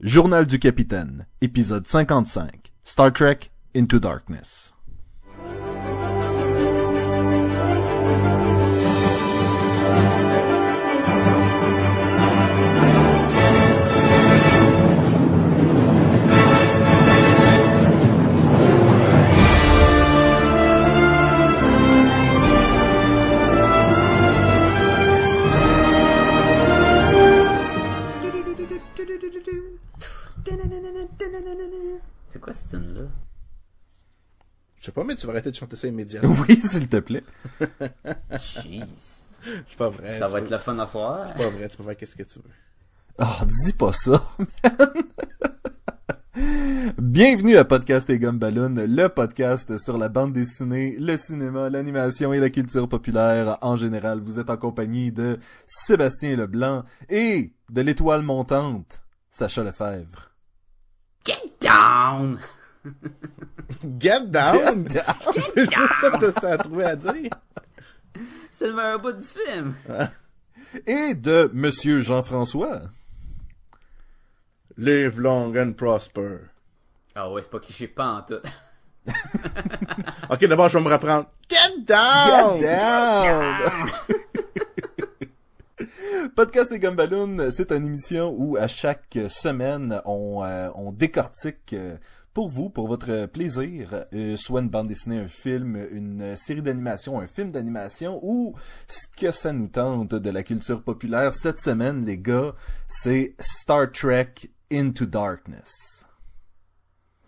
Journal du capitaine, épisode 55. Star Trek Into Darkness. C'est quoi cette tune là Je sais pas, mais tu vas arrêter de chanter ça immédiatement. Oui, s'il te plaît. Jeez. C'est pas vrai. Ça va peux- être le fun à soir. C'est pas vrai, tu peux faire qu'est-ce que tu veux. Oh, dis pas ça, man. Bienvenue à Podcast et Gumballoon, le podcast sur la bande dessinée, le cinéma, l'animation et la culture populaire en général. Vous êtes en compagnie de Sébastien Leblanc et de l'étoile montante, Sacha Lefebvre. Get down! Get down! C'est juste ça que t'as à trouver à dire. C'est le meilleur bout du film. Et de Monsieur Jean-François. Live long and prosper. Ah ouais, c'est pas cliché pas en tout. Ok, d'abord, je vais me reprendre. Get down! Get down! Podcast et Gumballoon, c'est une émission où à chaque semaine, on, euh, on décortique euh, pour vous, pour votre plaisir, euh, soit une bande dessinée, un film, une série d'animation, un film d'animation, ou ce que ça nous tente de la culture populaire. Cette semaine, les gars, c'est Star Trek Into Darkness.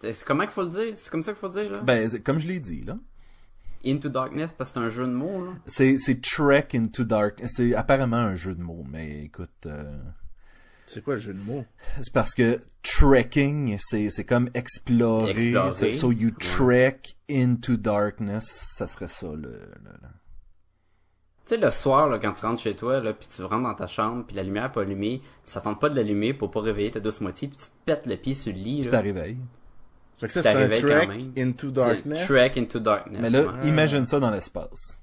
C'est comment qu'il faut le dire? C'est comme ça qu'il faut le dire, là? Ben, comme je l'ai dit, là. Into Darkness, parce que c'est un jeu de mots, là. C'est, c'est Trek Into Dark. C'est apparemment un jeu de mots, mais écoute, euh, C'est quoi le jeu de mots? c'est parce que trekking, c'est, c'est comme explorer. C'est explorer. So, so you trek into darkness, ça serait ça le. le- le- Tu sais, le soir, là, quand tu rentres chez toi, là, pis tu rentres dans ta chambre, puis la lumière pas allumée, pis ça tente pas de l'allumer pour pas réveiller ta douce moitié, pis tu te pètes le pied sur le lit, Puis là. réveil. Fait que ça, Ça c'est un trek même. into darkness. Trek into Darkness. Mais là, ouais. imagine ça dans l'espace.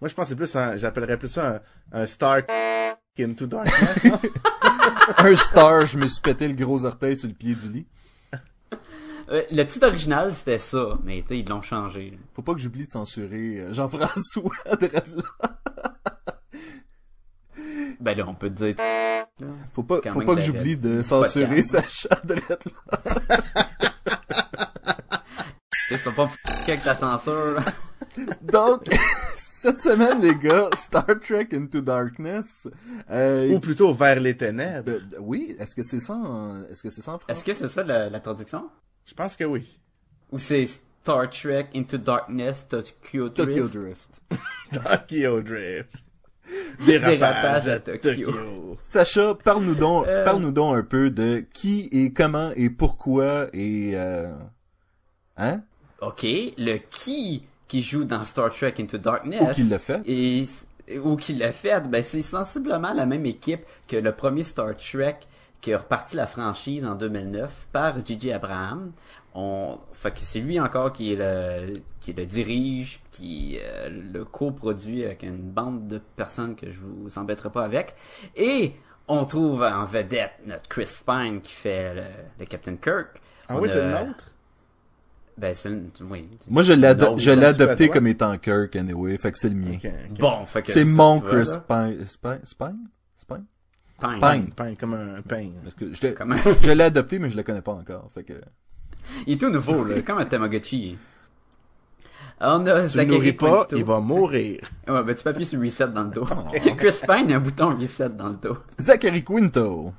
Moi, je pense que c'est plus un, j'appellerais plus ça un, un Star into darkness. un star, je me suis pété le gros orteil sur le pied du lit. Euh, le titre original, c'était ça, mais tu sais, ils l'ont changé. Faut pas que j'oublie de censurer euh, Jean-François. Ben là, on peut te dire... Faut pas, faut pas que j'oublie de censurer. Sacha de ça va pas avec ta censure. Donc, cette semaine, les gars, Star Trek Into Darkness. Euh, Ou plutôt vers les ténèbres. oui, est-ce que c'est ça en, est-ce que c'est ça en français? Est-ce que c'est ça la, la traduction? Je pense que oui. Ou c'est Star Trek Into Darkness Tokyo Drift? Tokyo Drift. Tokyo Drift. Dérapage Dérapage à. Tokyo. Sacha, parle-nous donc, Euh. parle-nous donc un peu de qui et comment et pourquoi et euh... hein? Ok, le qui qui joue dans Star Trek Into Darkness... Ou qui l'a fait? Et, ou qui l'a fait, ben c'est sensiblement la même équipe que le premier Star Trek qui a reparti la franchise en 2009 par J.J. Abraham. On, fait que c'est lui encore qui est le, qui le dirige, qui euh, le coproduit avec une bande de personnes que je vous embêterai pas avec. Et on trouve en vedette notre Chris Pine qui fait le, le Captain Kirk. Ah On oui, c'est le nôtre? Ben c'est le, oui. Moi, je l'ai, ado- je l'ai un adopté comme étant Kirk, anyway, fait que c'est le mien. Bon, fait que C'est mon vois, Chris. Pine, Spine, Spine? Spine? Pine. Pine. Pain, comme un pain. Parce que je l'ai, Comment? je l'ai adopté, mais je le connais pas encore, fait que... Il est tout nouveau, là, comme un Tamagotchi. On a tu le Zachary nourris pas, Quinto. il va mourir. Ouais, ben tu peux appuyer sur reset dans le dos. Chris Pine a un bouton reset dans le dos. Zachary Quinto.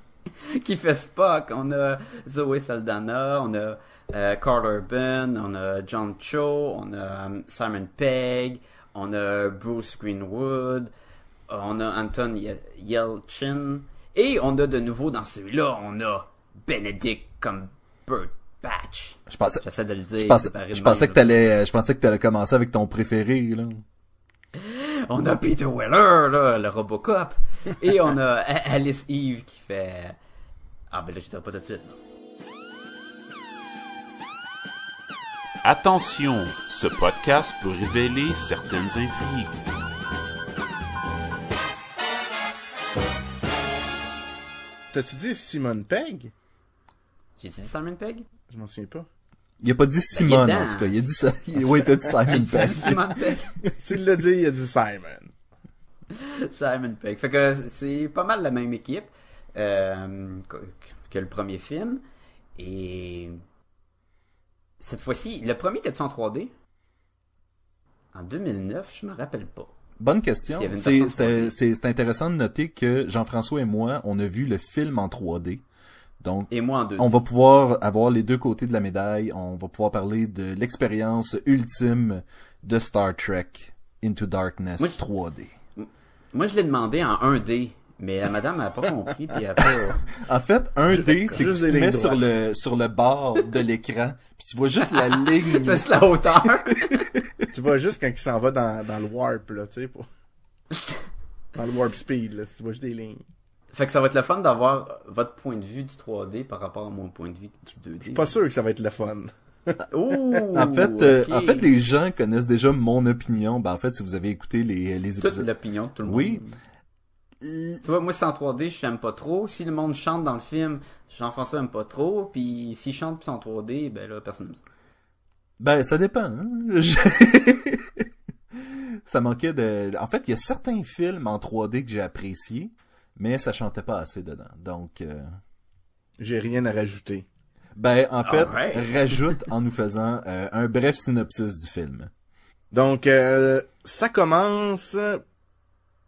Qui fait Spock. On a Zoé Saldana, on a euh, Carl Urban, on a John Cho, on a um, Simon Pegg, on a Bruce Greenwood, on a Anton Ye- Yelchin. Et on a de nouveau dans celui-là, on a Benedict Cumberbatch. Je pensais, J'essaie de le dire. je pensais, je pensais que t'allais, je pensais que t'allais commencer avec ton préféré, là. On a Peter Weller, là, le Robocop. Et on a Alice Eve qui fait... Ah ben là, je dirais pas tout de suite. là. Attention, ce podcast peut révéler certaines intrigues. T'as-tu dit Simone Pegg? J'ai dit Simon Pegg? Je m'en souviens pas. Il a pas dit Ben, Simon, en tout cas. Il a dit ça. Oui, t'as dit Simon Pegg. Simon Pegg. S'il l'a dit, il a dit Simon. Simon Pegg. Fait que c'est pas mal la même équipe euh, que, le premier film. Et cette fois-ci, le premier était en 3D? En 2009, je me rappelle pas. Bonne question. S'il y avait une C'est version c'était- 3D. c'est- c'est intéressant de noter que Jean-François et moi, on a vu le film en 3D. Donc, Et moi en 2D. on va pouvoir avoir les deux côtés de la médaille. On va pouvoir parler de l'expérience ultime de Star Trek Into Darkness Moi, je- 3D. Moi, je l'ai demandé en 1D. Mais la madame n'a pas compris, puis elle a pas... En fait, un D, c'est que tu mets lignes sur le, sur le bord de l'écran, puis tu vois juste la ligne. Tu vois juste la hauteur. tu vois juste quand il s'en va dans, dans le warp, là, tu sais, pour... dans le warp speed, là, tu vois juste des lignes. Fait que ça va être le fun d'avoir votre point de vue du 3D par rapport à mon point de vue du 2D. Je suis pas sûr que ça va être le fun. Ouh, En fait, euh, en fait, les gens connaissent déjà mon opinion. Ben, en fait, si vous avez écouté les, les Toute épisodes. l'opinion de tout le monde. Oui. Tu vois, moi, c'est en 3D, je l'aime pas trop. Si le monde chante dans le film, Jean-François aime pas trop. Puis s'il chante plus en 3D, ben là, personne n'aime ça. Ben, ça dépend. hein. Je- ça manquait de... En fait, il y a certains films en 3D que j'ai appréciés, mais ça chantait pas assez dedans. Donc, euh, J'ai rien à rajouter. ben, en fait, rajoute en nous faisant euh, un bref synopsis du film. Donc, euh, ça commence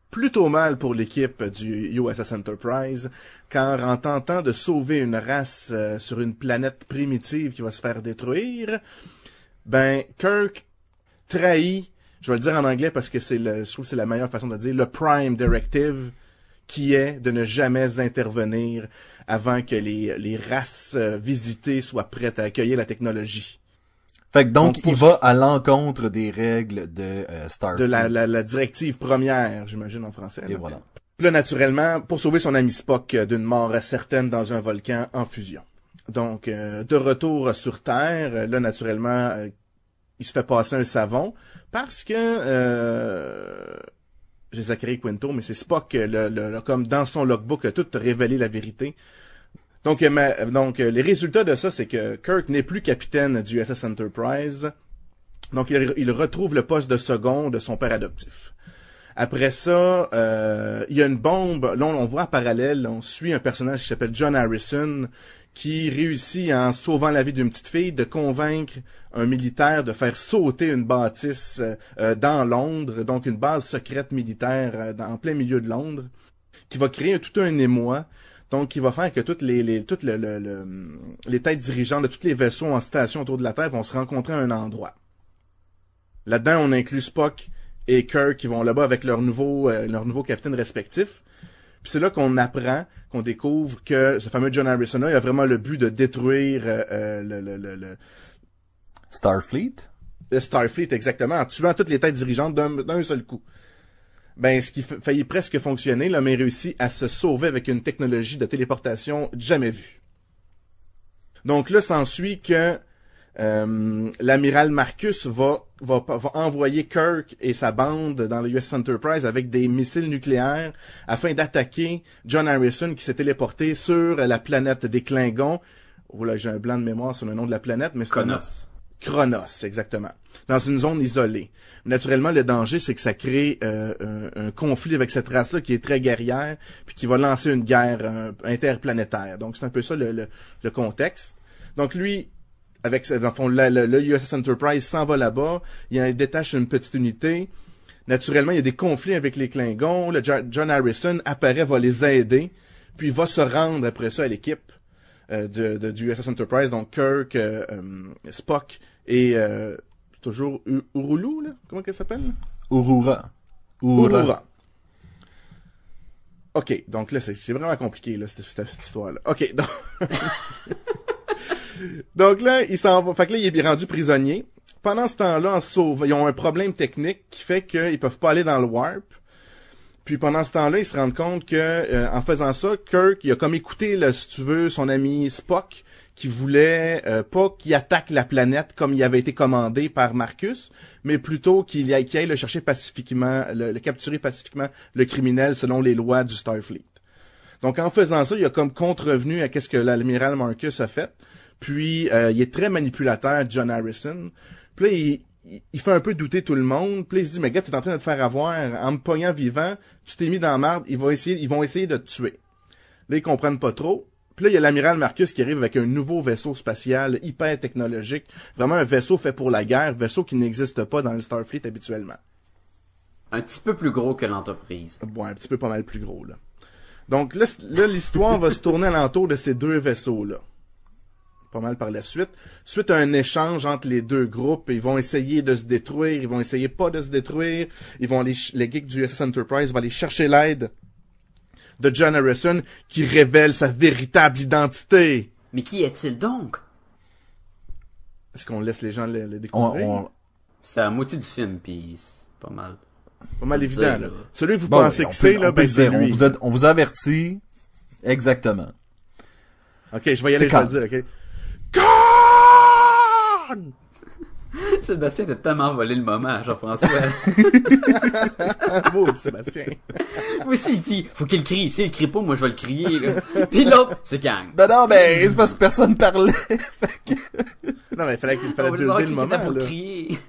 plutôt mal pour l'équipe du USS Enterprise, car en tentant de sauver une race euh, sur une planète primitive qui va se faire détruire, ben, Kirk trahit, je vais le dire en anglais parce que c'est le, je trouve que c'est la meilleure façon de le dire, le Prime Directive, qui est de ne jamais intervenir avant que les, les races euh, visitées soient prêtes à accueillir la technologie. Fait que donc, il va à l'encontre des règles de euh, Starfleet. De la, la, la directive première, j'imagine en français. Et là. voilà. Puis là, naturellement, pour sauver son ami Spock euh, d'une mort certaine dans un volcan en fusion. Donc, euh, de retour sur Terre, euh, là, naturellement, euh, il se fait passer un savon parce que... J'ai Zachary Quinto, mais c'est Spock, euh, le, le- comme dans son logbook, a tout révélé la vérité. Donc, euh, donc euh, les résultats de ça, c'est que Kirk n'est plus capitaine du USS Enterprise. Donc, il, retrouve le poste de second de son père adoptif. Après ça, euh, il y a une bombe. Là, on, on voit en parallèle, on suit un personnage qui s'appelle John Harrison, qui réussit, en sauvant la vie d'une petite fille, de convaincre un militaire de faire sauter une bâtisse euh, euh, dans Londres, donc une base secrète militaire euh, en plein milieu de Londres, qui va créer tout un émoi. Donc, qui va faire que toutes les, les, toutes le- le- le- les têtes dirigeantes de tous les vaisseaux en station autour de la Terre vont se rencontrer à un endroit. Là-dedans, on inclut Spock et Kirk qui vont là-bas avec leur nouveau, euh, leur nouveau capitaine respectif. Puis c'est là qu'on apprend, qu'on découvre que ce fameux John Harrison-là, il a vraiment le but de détruire euh, euh, le, le, le, le- Starfleet? le Starfleet exactement, en tuant toutes les têtes dirigeantes d'un seul coup. Ben, ce qui fa- faillit presque fonctionner, l'homme a réussi à se sauver avec une technologie de téléportation jamais vue. Donc là, s'ensuit que euh, l'amiral Marcus va, va, va envoyer Kirk et sa bande dans le US Enterprise avec des missiles nucléaires afin d'attaquer John Harrison qui s'est téléporté sur la planète des Klingons. Oh là, j'ai un blanc de mémoire sur le nom de la planète, mais c'est Kronos. Chronos, exactement. Dans une zone isolée. Naturellement, le danger, c'est que ça crée euh, un, un conflit avec cette race-là qui est très guerrière, puis qui va lancer une guerre euh, interplanétaire. Donc, c'est un peu ça le, le- le contexte. Donc, lui, avec dans le fond, le, le- le USS Enterprise s'en va là-bas, il détache une petite unité. Naturellement, il y a des conflits avec les Klingons. Le Jo- John Harrison apparaît, va les aider, puis va se rendre après ça à l'équipe euh, de, de- du USS Enterprise, donc Kirk, euh, euh, Spock et euh, c'est toujours U- Urulu, là? Comment qu'elle s'appelle? Urura. Urura. OK, donc là, c'est c'est vraiment compliqué, là, cette, cette- cette histoire-là. OK, donc... donc là, il s'en va... Fait que là, il est rendu prisonnier. Pendant ce temps-là, en sauvant, ils ont un problème technique qui fait qu'ils peuvent pas aller dans le warp. Puis pendant ce temps-là, ils se rendent compte que euh, en faisant ça, Kirk, il a comme écouté, là, si tu veux, son ami Spock, qui voulait euh, pas qu'il attaque la planète comme il avait été commandé par Marcus, mais plutôt qu'il aille, qu'il aille le chercher pacifiquement, le, le capturer pacifiquement le criminel selon les lois du Starfleet. Donc en faisant ça, il a comme contrevenu à qu'est-ce que l'amiral Marcus a fait. Puis euh, il est très manipulateur, John Harrison. Puis là, il, il- il fait un peu douter tout le monde. Puis là, il se dit, mais gars, t'es en train de te faire avoir en me pognant vivant. Tu t'es mis dans la marde. Ils vont essayer, ils vont essayer de te tuer. Là, ils comprennent pas trop. Puis là, il y a l'amiral Marcus qui arrive avec un nouveau vaisseau spatial hyper technologique. Vraiment un vaisseau fait pour la guerre, vaisseau qui n'existe pas dans le Starfleet habituellement. Un petit peu plus gros que l'entreprise. Bon, un petit peu pas mal plus gros, là. Donc là, l'histoire va se tourner alentour de ces deux vaisseaux-là. Pas mal par la suite. Suite à un échange entre les deux groupes, ils vont essayer de se détruire, ils vont essayer pas de se détruire, ils vont aller, les geeks du USS Enterprise vont aller chercher l'aide de John Harrison qui révèle sa véritable identité. Mais qui est-il donc? Est-ce qu'on laisse les gens le, découvrir? on- C'est à la moitié du film, puis c'est pas mal. Pas mal évident, là. là. Celui que vous bon, pensez on que c'est, là, ben le c'est. On vous, a, on vous avertit. Exactement. Ok, je vais y aller, je vais le dire, ok? Gone! Sébastien a tellement volé le moment, Jean-François. Maudit Sébastien. moi aussi, je dis, faut qu'il crie. S'il crie pas, moi, je vais le crier, là. Puis l'autre, c'est Kang. Ben non, ben, c'est parce que personne parlait. Non, mais il fallait, il On fallait qui le moment, pour là. crier.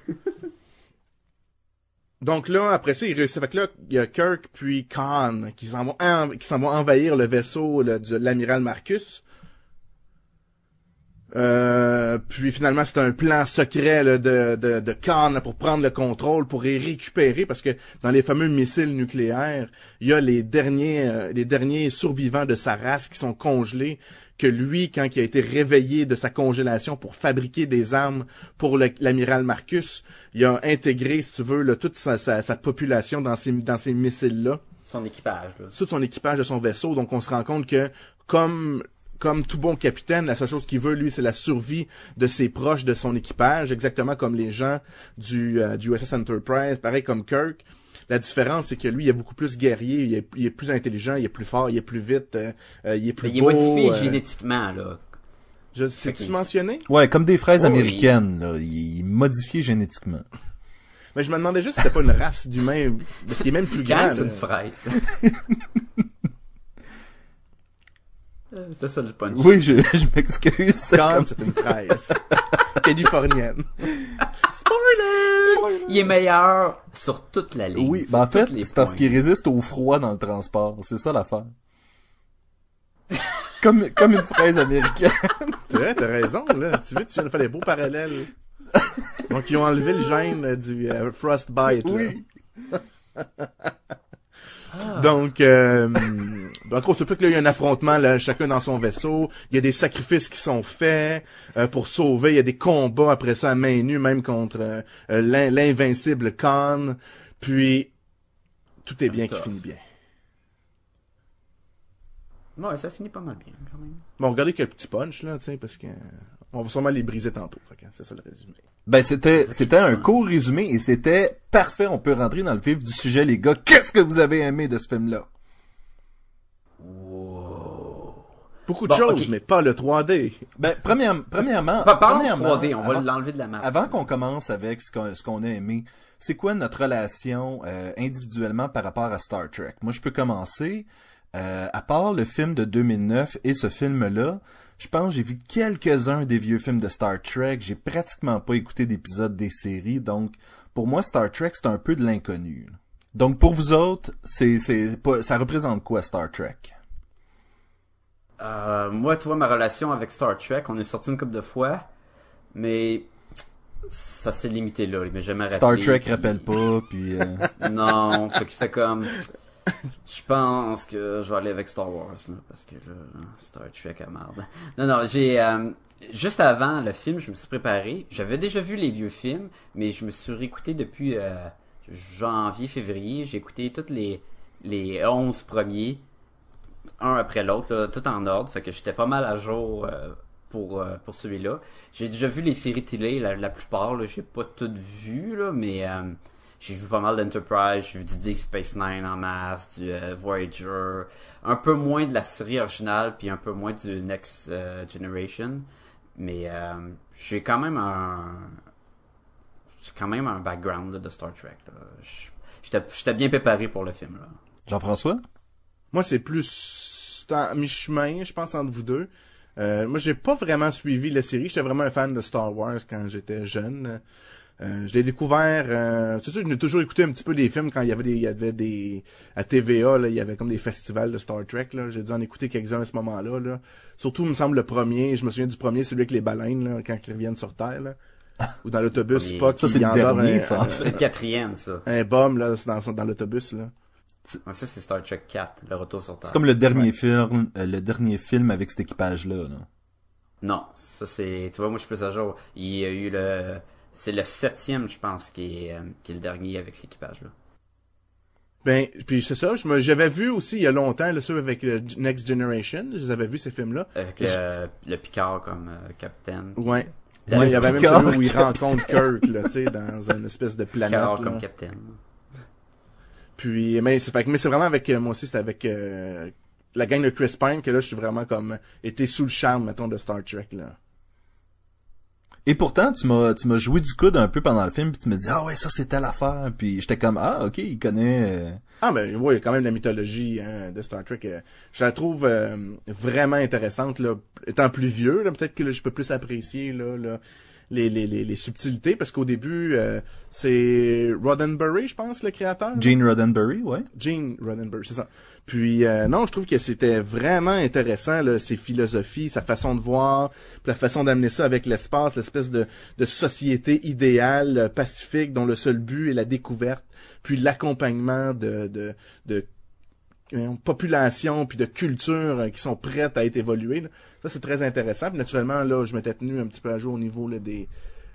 Donc là, après ça, il réussit. Fait que là, il y a Kirk puis Khan qui s'en vont, envahir le vaisseau là, de l'amiral Marcus. Euh, puis finalement, c'est un plan secret là, de, de, de Khan là, pour prendre le contrôle, pour les récupérer, parce que dans les fameux missiles nucléaires, il y a les derniers, euh, les derniers survivants de sa race qui sont congelés, que lui, quand il a été réveillé de sa congélation pour fabriquer des armes pour l'amiral Marcus, il a intégré, si tu veux, là, toute sa, sa, sa population dans ces, dans ces missiles-là Son équipage, là. tout son équipage de son vaisseau. Donc, on se rend compte que, comme comme tout bon capitaine, la seule chose qu'il veut, lui, c'est la survie de ses proches, de son équipage, exactement comme les gens du, euh, du USS Enterprise, pareil comme Kirk. La différence, c'est que lui, il est beaucoup plus guerrier, il est, il est plus intelligent, il est plus fort, il est plus vite, euh, euh, il est plus Mais il est beau. modifié euh, génétiquement, là. je sais-tu mentionné? Ouais, comme des fraises oui. américaines, là. Il est modifié génétiquement. Mais je me demandais juste si c'était pas une race d'humains, parce qu'il est même plus grand. c'est une fraise? Euh, C'est ça le punch. Oui, je, je m'excuse. comme- c'est une fraise. Californienne. Spoiler! Il est meilleur sur toute la ligne. Oui, ben en fait, c'est parce qu'il résiste au froid dans le transport. C'est ça l'affaire. comme, comme une fraise américaine. C'est vrai, t'as raison, là. Tu vois, tu viens de faire des beaux parallèles. Donc, ils ont enlevé le gène euh, du euh, frostbite, là. Oui. Donc, euh, en gros, fait que là, il y a un affrontement, là, chacun dans son vaisseau. Il y a des sacrifices qui sont faits euh, pour sauver. Il y a des combats après ça à main nue, même contre euh, euh, l'in- l'invincible Khan. Puis, tout est bien qui finit bien. Ouais, ça finit pas mal bien, quand même. Bon, regardez quel petit punch, là, tu sais, parce que... on va sûrement les briser tantôt. C'est ça le résumé. Ben, c'était, c'était un court résumé et c'était parfait. On peut rentrer dans le vif du sujet, les gars. Qu'est-ce que vous avez aimé de ce film-là? Beaucoup de Bon, choses, mais pas le 3D. Ben, première- premièrement, de premièrement, 3D, on va avant- l'enlever de la map. Avant qu'on commence avec ce qu'on, ce qu'on a aimé, c'est quoi notre relation euh, individuellement par rapport à Star Trek? Moi, je peux commencer. Euh, à part le film de 2009 et ce film-là, je pense j'ai vu quelques-uns des vieux films de Star Trek. J'ai pratiquement pas écouté d'épisodes des séries, donc pour moi, Star Trek, c'est un peu de l'inconnu. Donc pour vous autres, c'est, c'est ça représente quoi Star Trek? Euh, moi, tu vois, ma relation avec Star Trek, on est sorti une couple de fois, mais ça s'est limité là. Mais jamais Star Trek puis- rappelle pas, puis euh, Non, fait que c'était comme... Je pense que je vais aller avec Star Wars, là, parce que là, Star Trek à merde. Non, non, j'ai... euh, juste avant le film, je me suis préparé. J'avais déjà vu les vieux films, mais je me suis réécouté depuis euh, janvier, février. J'ai écouté tous les, les 11 premiers, un après l'autre, tout en ordre. Fait que j'étais pas mal à jour euh, pour, pour celui-là. J'ai déjà vu les séries télé, la, la plupart, j'ai pas toutes vues, là, mais... j'ai vu pas mal d'Enterprise, j'ai vu du Deep Space Nine en masse, du euh, Voyager, un peu moins de la série originale, puis un peu moins du Next euh, Generation. Mais euh, j'ai quand même un... J'ai quand même un background là, de Star Trek. J'étais bien préparé pour le film. Là. Jean-François? Moi, c'est plus mi-chemin, je pense, entre vous deux. Euh, moi, j'ai pas vraiment suivi la série. J'étais vraiment un fan de Star Wars quand j'étais jeune. Euh, je l'ai découvert. Euh, c'est sûr, je n'ai toujours écouté un petit peu des films quand il y avait des, il y avait des à TVA là, il y avait comme des festivals de Star Trek là. J'ai dû en écouter quelques-uns à ce moment-là. Là. Surtout, il me semble le premier. Je me souviens du premier, celui avec les baleines là, quand ils reviennent sur Terre. Là. Ou dans l'autobus, Premier. Spock, Ça, c'est. C'est le quatrième, ça. un bombe là, dans, dans l'autobus là. Ouais, ça, c'est Star Trek 4, le retour sur Terre. C'est comme le dernier film, euh, le dernier film avec cet équipage-là. Là. Non, ça c'est... Tu vois, moi, je suis plus à jour. Il y a eu le... C'est le septième, je pense, qui est, euh, qui est le dernier avec l'équipage, là. Ben, puis c'est ça, je me- j'avais vu aussi il y a longtemps, là, ceux avec le Next Generation, je les avais vus ces films-là. Avec le, le Picard comme euh, capitaine. Ouais. Le Ouais, il y avait même celui où il rencontre Kirk, là, tu sais, dans une espèce de planète. Picard là. comme capitaine. Puis, mais c'est mais c'est vraiment avec, euh, moi aussi, c'était avec euh, la gang de Chris Pine que là, je suis vraiment comme, été sous le charme, mettons, de Star Trek, là. Et pourtant, tu m'as, tu m'as joué du coude un peu pendant le film, puis tu me dis ah ouais ça c'est telle affaire, puis j'étais comme ah ok il connaît. euh, Ah, ben, a quand même la mythologie hein, de Star Trek. euh, je la trouve euh, vraiment intéressante, là. Étant plus vieux, là, peut-être que là, je peux plus apprécier, là, là les, les, les, les subtilités, parce qu'au début, euh, c'est Roddenberry, je pense, le créateur. Gene Roddenberry, ouais. Gene Roddenberry, c'est ça. Puis euh, non, je trouve que c'était vraiment intéressant là, ses philosophies, sa façon de voir, la façon d'amener ça avec l'espace, l'espèce de, de société idéale, euh, pacifique, dont le seul but est la découverte, puis l'accompagnement de, de, de population puis de cultures euh, qui sont prêtes à être évoluées. là. Ça, c'est très intéressant. Puis naturellement, là, je m'étais tenu un petit peu à jour au niveau là, des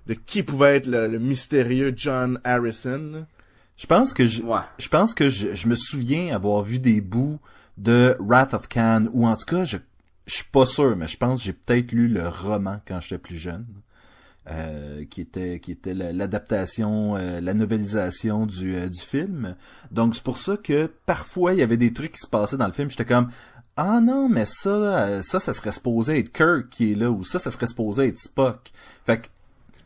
de qui pouvait être le, le mystérieux John Harrison. Je pense que je, Ouais. je pense que je, je me souviens avoir vu des bouts de Wrath of Khan, ou en tout cas, je, je suis pas sûr, mais je pense que j'ai peut-être lu le roman quand j'étais plus jeune, euh, qui était qui était la- l'adaptation, euh, la novelisation du euh, du film. Donc c'est pour ça que parfois il y avait des trucs qui se passaient dans le film, j'étais comme ah non, mais ça, euh, ça, ça serait supposé être Kirk qui est là, ou ça, ça serait supposé être Spock. Fait que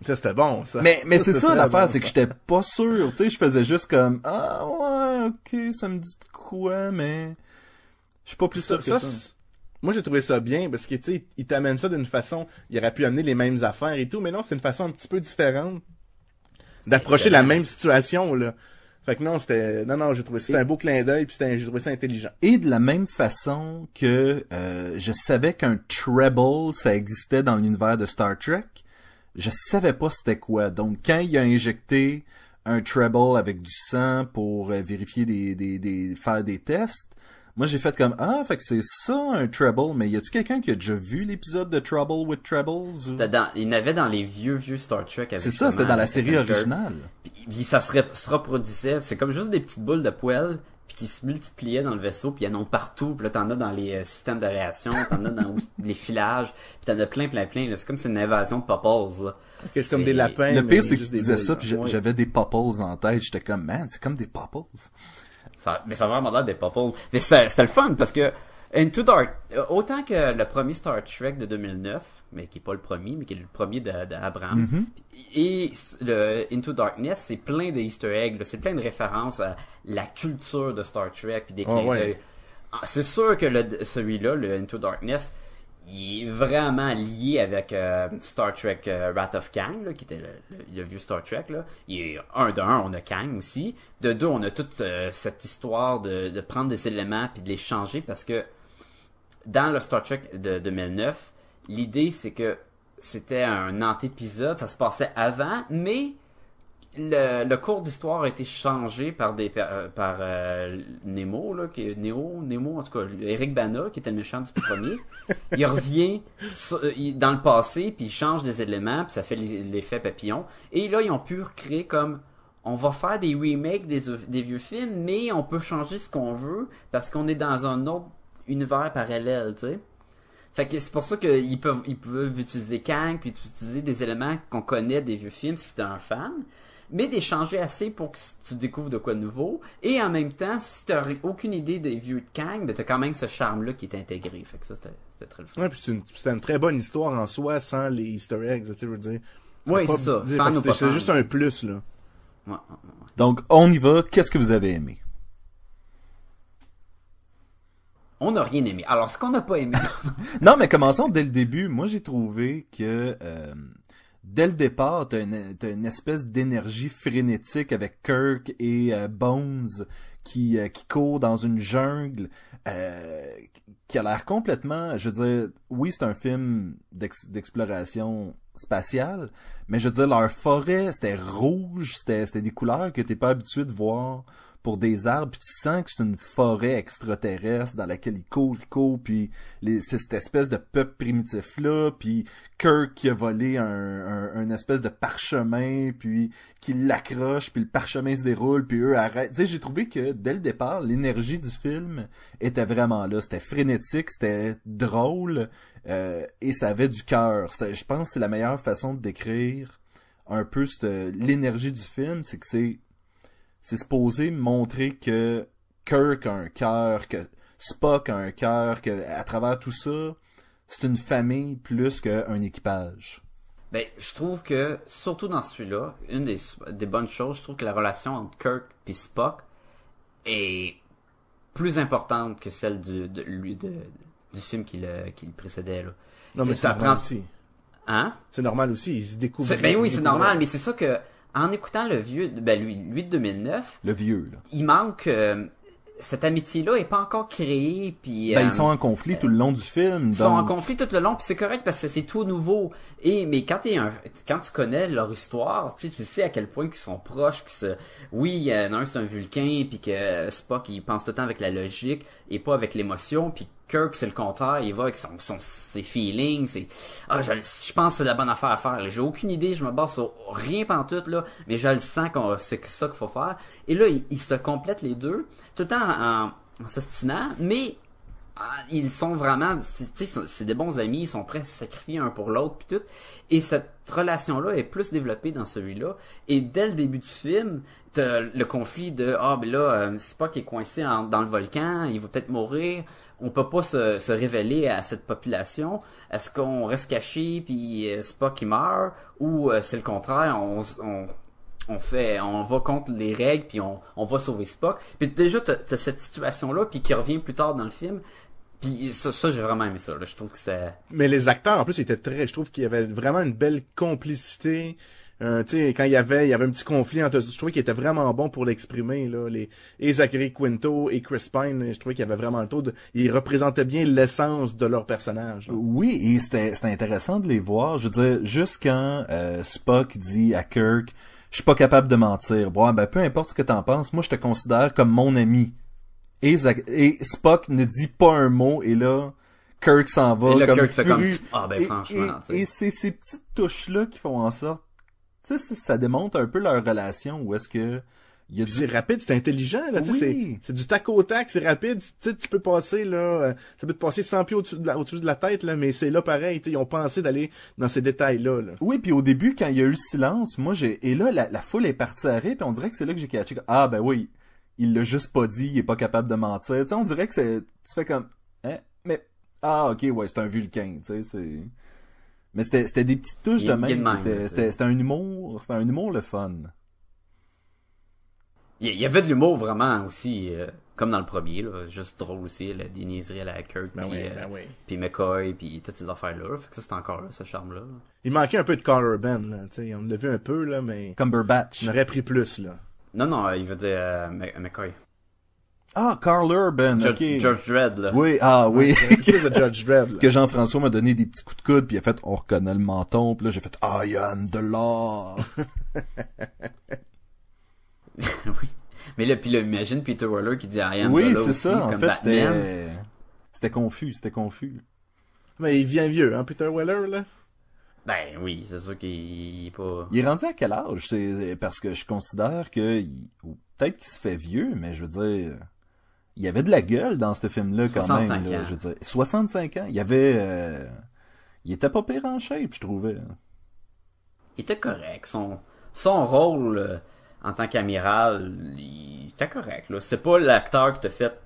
Ça, c'était bon, ça. mais, mais c'est ça l'affaire, bon, c'est que j'étais pas sûr, tu sais, je faisais juste comme ah ouais, ok, ça me dit de quoi, mais je suis pas plus sûr ça, que ça, moi j'ai trouvé ça bien parce que tu sais il t'amène ça d'une façon il aurait pu amener les mêmes affaires et tout mais non c'est une façon un petit peu différente d'approcher la même situation là. Fait que non c'était non non j'ai trouvé c'était un beau clin d'œil puis c'était j'ai trouvé ça intelligent. Et de la même façon que euh, je savais qu'un treble ça existait dans l'univers de Star Trek, je savais pas c'était quoi. Donc quand il a injecté un treble avec du sang pour euh, vérifier des, des, des faire des tests, moi j'ai fait comme ah fait que c'est ça un treble, mais y a-tu quelqu'un qui a déjà vu l'épisode de Trouble with Trebles ou... C'était dans- il y en avait dans les vieux, vieux Star Trek. avec C'est ça, c'était dans la série originale. Puis, puis ça se reproduisait. C'est comme juste des petites boules de poêle puis qui se multipliaient dans le vaisseau, puis il y en a partout. Puis là, t'en as dans les euh, systèmes d'aération, t'en as dans les filages, puis t'en as plein, plein, plein. C'est comme c'est une invasion de popos, là. C'est comme C'est- des lapins Le pire, c'est que tu disais boules, ça, puis j'avais des popples en tête. J'étais comme, man, c'est comme des popples. Ça, mais ça a vraiment l'air des popos. Mais c'était le fun parce que Into Dark, euh, autant que le premier Star Trek de 2009, mais qui est pas le premier, mais qui est le premier d'Abraham, Mhm. et le Into Darkness, c'est plein de Easter eggs, c'est plein de références à la culture de Star Trek, puis des Ah ouais. Ah, C'est sûr que celui-là, le Into Darkness, il est vraiment lié avec euh, Star Trek euh, Wrath of Kang, là, qui était le, vieux Star Trek. Là. Il est un de un, on a Kang aussi. De deux, on a toute euh, cette histoire de, de prendre des éléments puis de les changer parce que dans le Star Trek de 2009, l'idée c'est que c'était un antépisode, ça se passait avant, mais le, le cours d'histoire a été changé par des euh, par euh, Nemo là qui Neo Nemo en tout cas Eric Bana qui était le méchant du premier. Il revient sur- euh, il- dans le passé puis il change des éléments puis ça fait l'e- l'effet papillon. Et là ils ont pu recréer comme on va faire des remakes des, des vieux films mais on peut changer ce qu'on veut parce qu'on est dans un autre univers parallèle tu sais. Fait que c'est pour ça qu'ils peuvent, ils peuvent utiliser Kang, puis utiliser des éléments qu'on connaît des vieux films si t'es un fan, mais d'échanger assez pour que tu découvres de quoi de nouveau. Et en même temps, si t'as aucune idée des vieux de Kang, ben t'as quand même ce charme-là qui est intégré. Fait que ça, c'était c'était très le fun. ouais puis c'est une, une très bonne histoire en soi sans les Easter eggs tu sais je veux dire Oui, Pas- c'est ça. fait Fan que ou pas c'est fan. juste un plus là Ouais, ouais, ouais. Donc, on y va. Qu'est-ce que vous avez aimé? on n'a rien aimé. Alors, ce qu'on n'a pas aimé, Non, mais commençons dès le début. Moi, j'ai trouvé que euh, dès le départ, t'as une, une espèce d'énergie frénétique avec Kirk et euh, Bones qui, euh, qui courent dans une jungle euh, qui a l'air complètement... Je veux dire, oui, c'est un film d'ex- d'exploration spatiale, mais je veux dire, leur forêt, c'était rouge, c'était c'était des couleurs que t'es pas habitué de voir pour des arbres, puis tu sens que c'est une forêt extraterrestre dans laquelle ils courent, ils courent, puis c'est cette espèce de peuple primitif-là, puis Kirk qui a volé un, un, espèce de parchemin, puis qui l'accroche, puis le parchemin se déroule, puis eux arrêtent. Tu sais, j'ai trouvé que dès le départ, l'énergie du film était vraiment là. C'était frénétique, c'était drôle, euh, et ça avait du cœur. Je pense que c'est la meilleure façon de décrire un peu l'énergie du film, c'est que c'est c'est supposé montrer que Kirk a un cœur, que Spock a un cœur, que à travers tout ça, c'est une famille plus qu'un équipage. Ben, je trouve que, surtout dans celui-là, une des, des bonnes choses, je trouve que la relation entre Kirk et Spock est plus importante que celle du, de, lui, de, du film qui le, qui le précédait, là. Non, mais ça normal prend- aussi. Hein? C'est normal aussi, ils se découvrent. Ben oui, c'est normal, mais c'est ça que, en écoutant le vieux, ben lui, lui de 2009, Le vieux, là. il manque, euh, cette amitié-là est pas encore créée, puis Ben, euh, ils sont en conflit tout le long du film. ils sont en conflit tout le long, puis c'est correct parce que c'est tout nouveau. Et mais quand t'es un, quand tu connais leur histoire, tu sais, tu sais à quel point qu'ils sont proches, puis oui, un c'est un Vulcain, puis que Spock il pense tout le temps avec la logique et pas avec l'émotion, puis Kirk c'est le contraire, il va avec son, son ses feelings, c'est ah je, je pense que c'est la bonne affaire à faire. J'ai aucune idée, je me base sur rien pantoute là, mais je le sens qu'on c'est ça qu'il faut faire. Et là ils, se complètent les deux, tout en, en s'ostinant, mais ah, ils sont vraiment, c'est- c'est- c'est des bons amis, ils sont prêts à se sacrifier un pour l'autre puis tout. Et cette relation-là est plus développée dans celui-là. Et dès le début du film, le conflit de ah ben là, euh, Spock est coincé dans le volcan, il va peut-être mourir. On peut pas se, révéler à cette population. Est-ce qu'on reste caché puis euh, Spock il meurt? Ou euh, c'est le contraire, on, fait on va contre les règles puis on, va sauver Spock puis déjà t'as as cette situation là puis qui revient plus tard dans le film puis ça, ça j'ai vraiment aimé ça je trouve que c'est Mais les acteurs, en plus, étaient très, je trouve qu'il y avait vraiment une belle complicité. Euh, tu sais, quand il y avait, il y avait un petit conflit entre eux, je trouvais qu'il était vraiment bon pour l'exprimer, là, les, et Zachary Quinto et Chris Pine, je trouvais qu'il y avait vraiment le taux de, ils représentaient bien l'essence de leur personnage, là. Oui, et c'était c'était intéressant de les voir. Je veux dire, juste quand euh, Spock dit à Kirk, je suis pas capable de mentir. Bon, ben peu importe ce que t'en penses, moi je te considère comme mon ami. Et, Zach- et Spock ne dit pas un mot, et là, Kirk s'en va Et là, comme Kirk fait comme, fru. Ah, ben, Et- franchement, et- c'est ces petites touches-là qui font en sorte, sais, ça- ça démontre un peu leur relation, où est-ce que il y a du c'est rapide, c'est intelligent, là, tu sais, Oui. c'est, c'est du tac au tac, c'est rapide, tu sais, tu peux passer, là, euh, ça peut te passer 100 pieds au-dessus de la, au-dessus de la tête, là, mais c'est là pareil, tu sais, ils ont pensé d'aller dans ces détails-là, là. Oui, puis au début, quand il y a eu le silence, moi, j'ai... Et là, la, la foule est partie à rire, puis on dirait que c'est là que j'ai catché. Ah, ben oui, il l'a juste pas dit, il est pas capable de mentir. Tu sais, on dirait que c'est... Tu fais comme... Hein? Mais... Ah, ok, ouais, c'est un vulcain, tu sais, c'est... Mais c'était, c'était des petites touches de même. là, C'était, c'était un humour... C'était un humour le fun. il y- avait de l'humour vraiment aussi euh, comme dans le premier là, juste drôle aussi là, des niaiseries à la Kirk Ben puis oui, euh, ben oui. puis McCoy puis toutes ces affaires là fait que ça c'est encore là ce charme là Il manquait un peu de Carl Urban, là, on l'a vu un peu, là, mais Cumberbatch. on aurait pris plus, là. non non euh, il veut dire euh, Mc- McCoy Ah, Carl Urban, George, ok. George Dredd là Oui, ah oui. De Judge Dredd, là. que Jean-François m'a donné des petits coups de coude, puis il a fait, on reconnaît le menton, puis là j'ai fait, I am the law. oui mais là puis là imagine Peter Weller qui dit I am oui, the law c'est aussi, ça. En comme fait, Batman c'était, c'était confus, c'était confus. Mais il vient vieux, hein, Peter Weller, là? ben oui c'est sûr qu'il il est pas Il est rendu à quel âge? C'est parce que je considère que il- peut-être qu'il se fait vieux, mais je veux dire, il y avait de la gueule dans ce film-là quand 65 même. là, ans. je veux dire, 65 ans. Il y avait, euh, il était pas pire en shape, je trouvais. il était correct son son rôle euh, en tant qu'amiral il était correct là c'est pas l'acteur qui t'a fait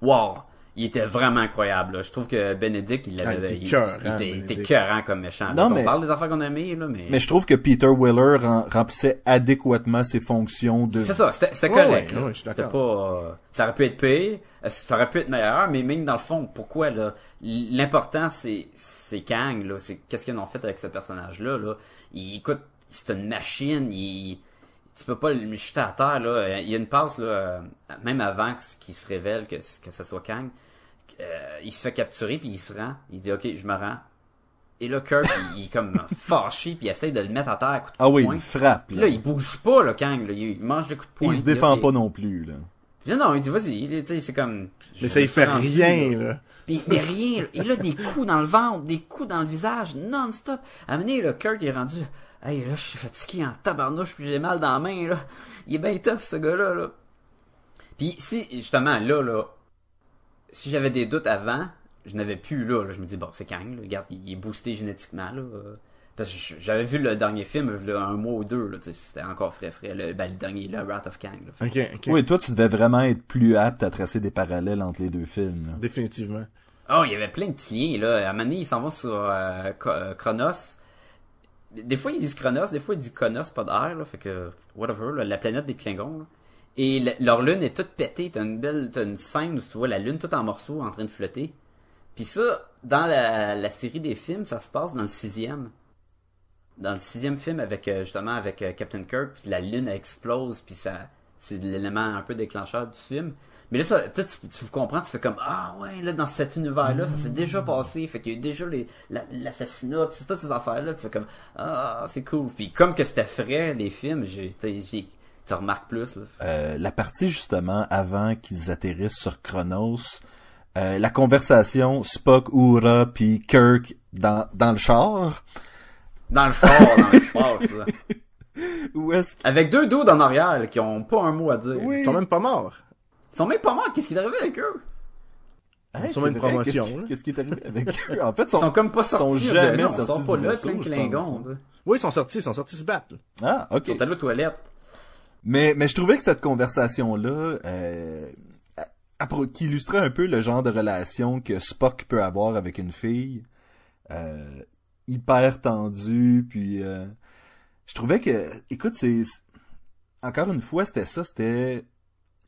wow il était vraiment incroyable. Là. Je trouve que Benedict, il Ah, il avait, était il, cœur, il hein, était, il comme méchant. Non, mais- On parle des affaires qu'on a aimées, là, mais... Mais je trouve que Peter Weller rem- remplissait adéquatement ses fonctions de... C'est ça, Ouais, correct. ouais, je suis pas, euh, ça aurait pu être pire, euh, ça aurait pu être meilleur, mais même dans le fond, pourquoi là L'important c'est c'est Kang là, c'est qu'est-ce qu'ils ont fait avec ce personnage là? Là. Il écoute, c'est une machine, il tu peux pas le jeter à terre là. Il y a une passe là, euh, même avant qu'il se révèle que que ce soit Kang, euh, il se fait capturer puis il se rend, il dit ok je me rends. Et là Kirk il, il est comme fâché puis il essaye de le mettre à terre à coups de Ah oui, il frappe. Là. là, il bouge pas, le Kang, là. Il mange des coups de poing. Il se défend pas non plus, là. Puis là, non, il dit, vas-y. Il- Tu sais, c'est comme... Mais ça suis fait rien, là. là. Puis, mais rien. là. Il a des coups dans le ventre, des coups dans le visage, non-stop. À un moment donné, le Kirk il est rendu... Hey, là, je suis fatigué en tabarnouche, puis j'ai mal dans la main, là. Il est bien tough, ce gars-là, là. Puis, si, justement, là, là, si j'avais des doutes avant, je n'avais plus, là, là. Je me dis, bon, c'est Kang, là. Regarde, il est boosté génétiquement, là. Parce que j'avais vu le dernier film, là, un mois ou deux, là. tu sais, C'était encore frais, frais. Le, ben, le dernier, le Wrath of Kang, là. Ok, ok. Oui, toi, tu devais vraiment être plus apte à tracer des parallèles entre les deux films. là. Définitivement. Oh, il y avait plein de petits liens, là. À un moment donné, ils s'en vont sur euh, euh, Chronos. Des fois, ils disent Chronos, des fois, ils disent Chronos, pas d'air, là. Fait que, whatever, là, la planète des Klingons, là. Et le- leur lune est toute pétée. T'as une belle, t'as une scène où tu vois la lune toute en morceaux en train de flotter. Puis ça, dans la, la série des films, ça se passe dans le sixième. Dans le sixième film avec, euh, justement, avec euh, Captain Kirk, puis la lune explose, puis ça, c'est l'élément un peu déclencheur du film. Mais là, ça, tu, tu comprends, tu fais comme, ah ouais, là, dans cet univers-là, ça s'est déjà passé, fait qu'il y a eu déjà la- l'assassinat, pis c'est toutes ces affaires-là, tu fais comme, ah, c'est cool. Puis comme que c'était frais, les films, j'ai, tu remarques plus, là. Euh, la partie, justement, avant qu'ils atterrissent sur Chronos, euh, la conversation Spock, Uhura, puis Kirk dans, dans le char, Dans le fort, dans l'espace, là. où est-ce que... Avec deux dos en arrière, là, qui ont pas un mot à dire. Oui. Ils sont même pas morts. Ils sont même pas morts, qu'est-ce qui est arrivé avec eux? Hey, Sur c'est une vrai, promotion, qu'est-ce- qui est arrivé avec eux? En fait, Ils sont comme pas sont sortis, jamais non, ils sortis sont pas là, plein de Klingons. Oui, ils sont sortis, ils sont sortis se battre. là. Ah, ok. Ils sont allés aux toilettes. Mais, je trouvais que cette conversation-là, euh, qui illustrait un peu le genre de relation que Spock peut avoir avec une fille, euh, hyper tendue, puis euh, je trouvais que, écoute, c'est encore une fois, c'était ça, c'était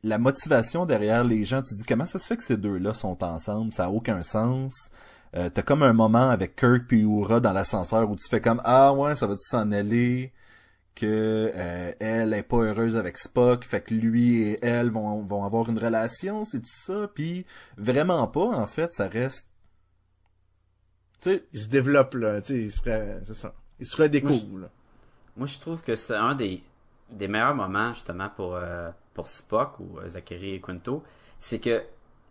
la motivation derrière les gens. Tu te dis comment ça se fait que ces deux-là sont ensemble, ça a aucun sens. Euh, T'as comme un moment avec Kirk puis Uhura dans l'ascenseur où tu fais comme ah ouais, ça va-tu s'en aller que euh, elle est pas heureuse avec Spock, fait que lui et elle vont, vont avoir une relation, c'est ça, puis vraiment pas en fait, ça reste tu sais, Ils se développent, là. Tu sais, ils seraient, c'est ça. Ils se redécouvrent, là. Moi, je trouve que c'est un des, des meilleurs moments, justement, pour, euh, pour Spock ou euh, Zachary et Quinto. C'est que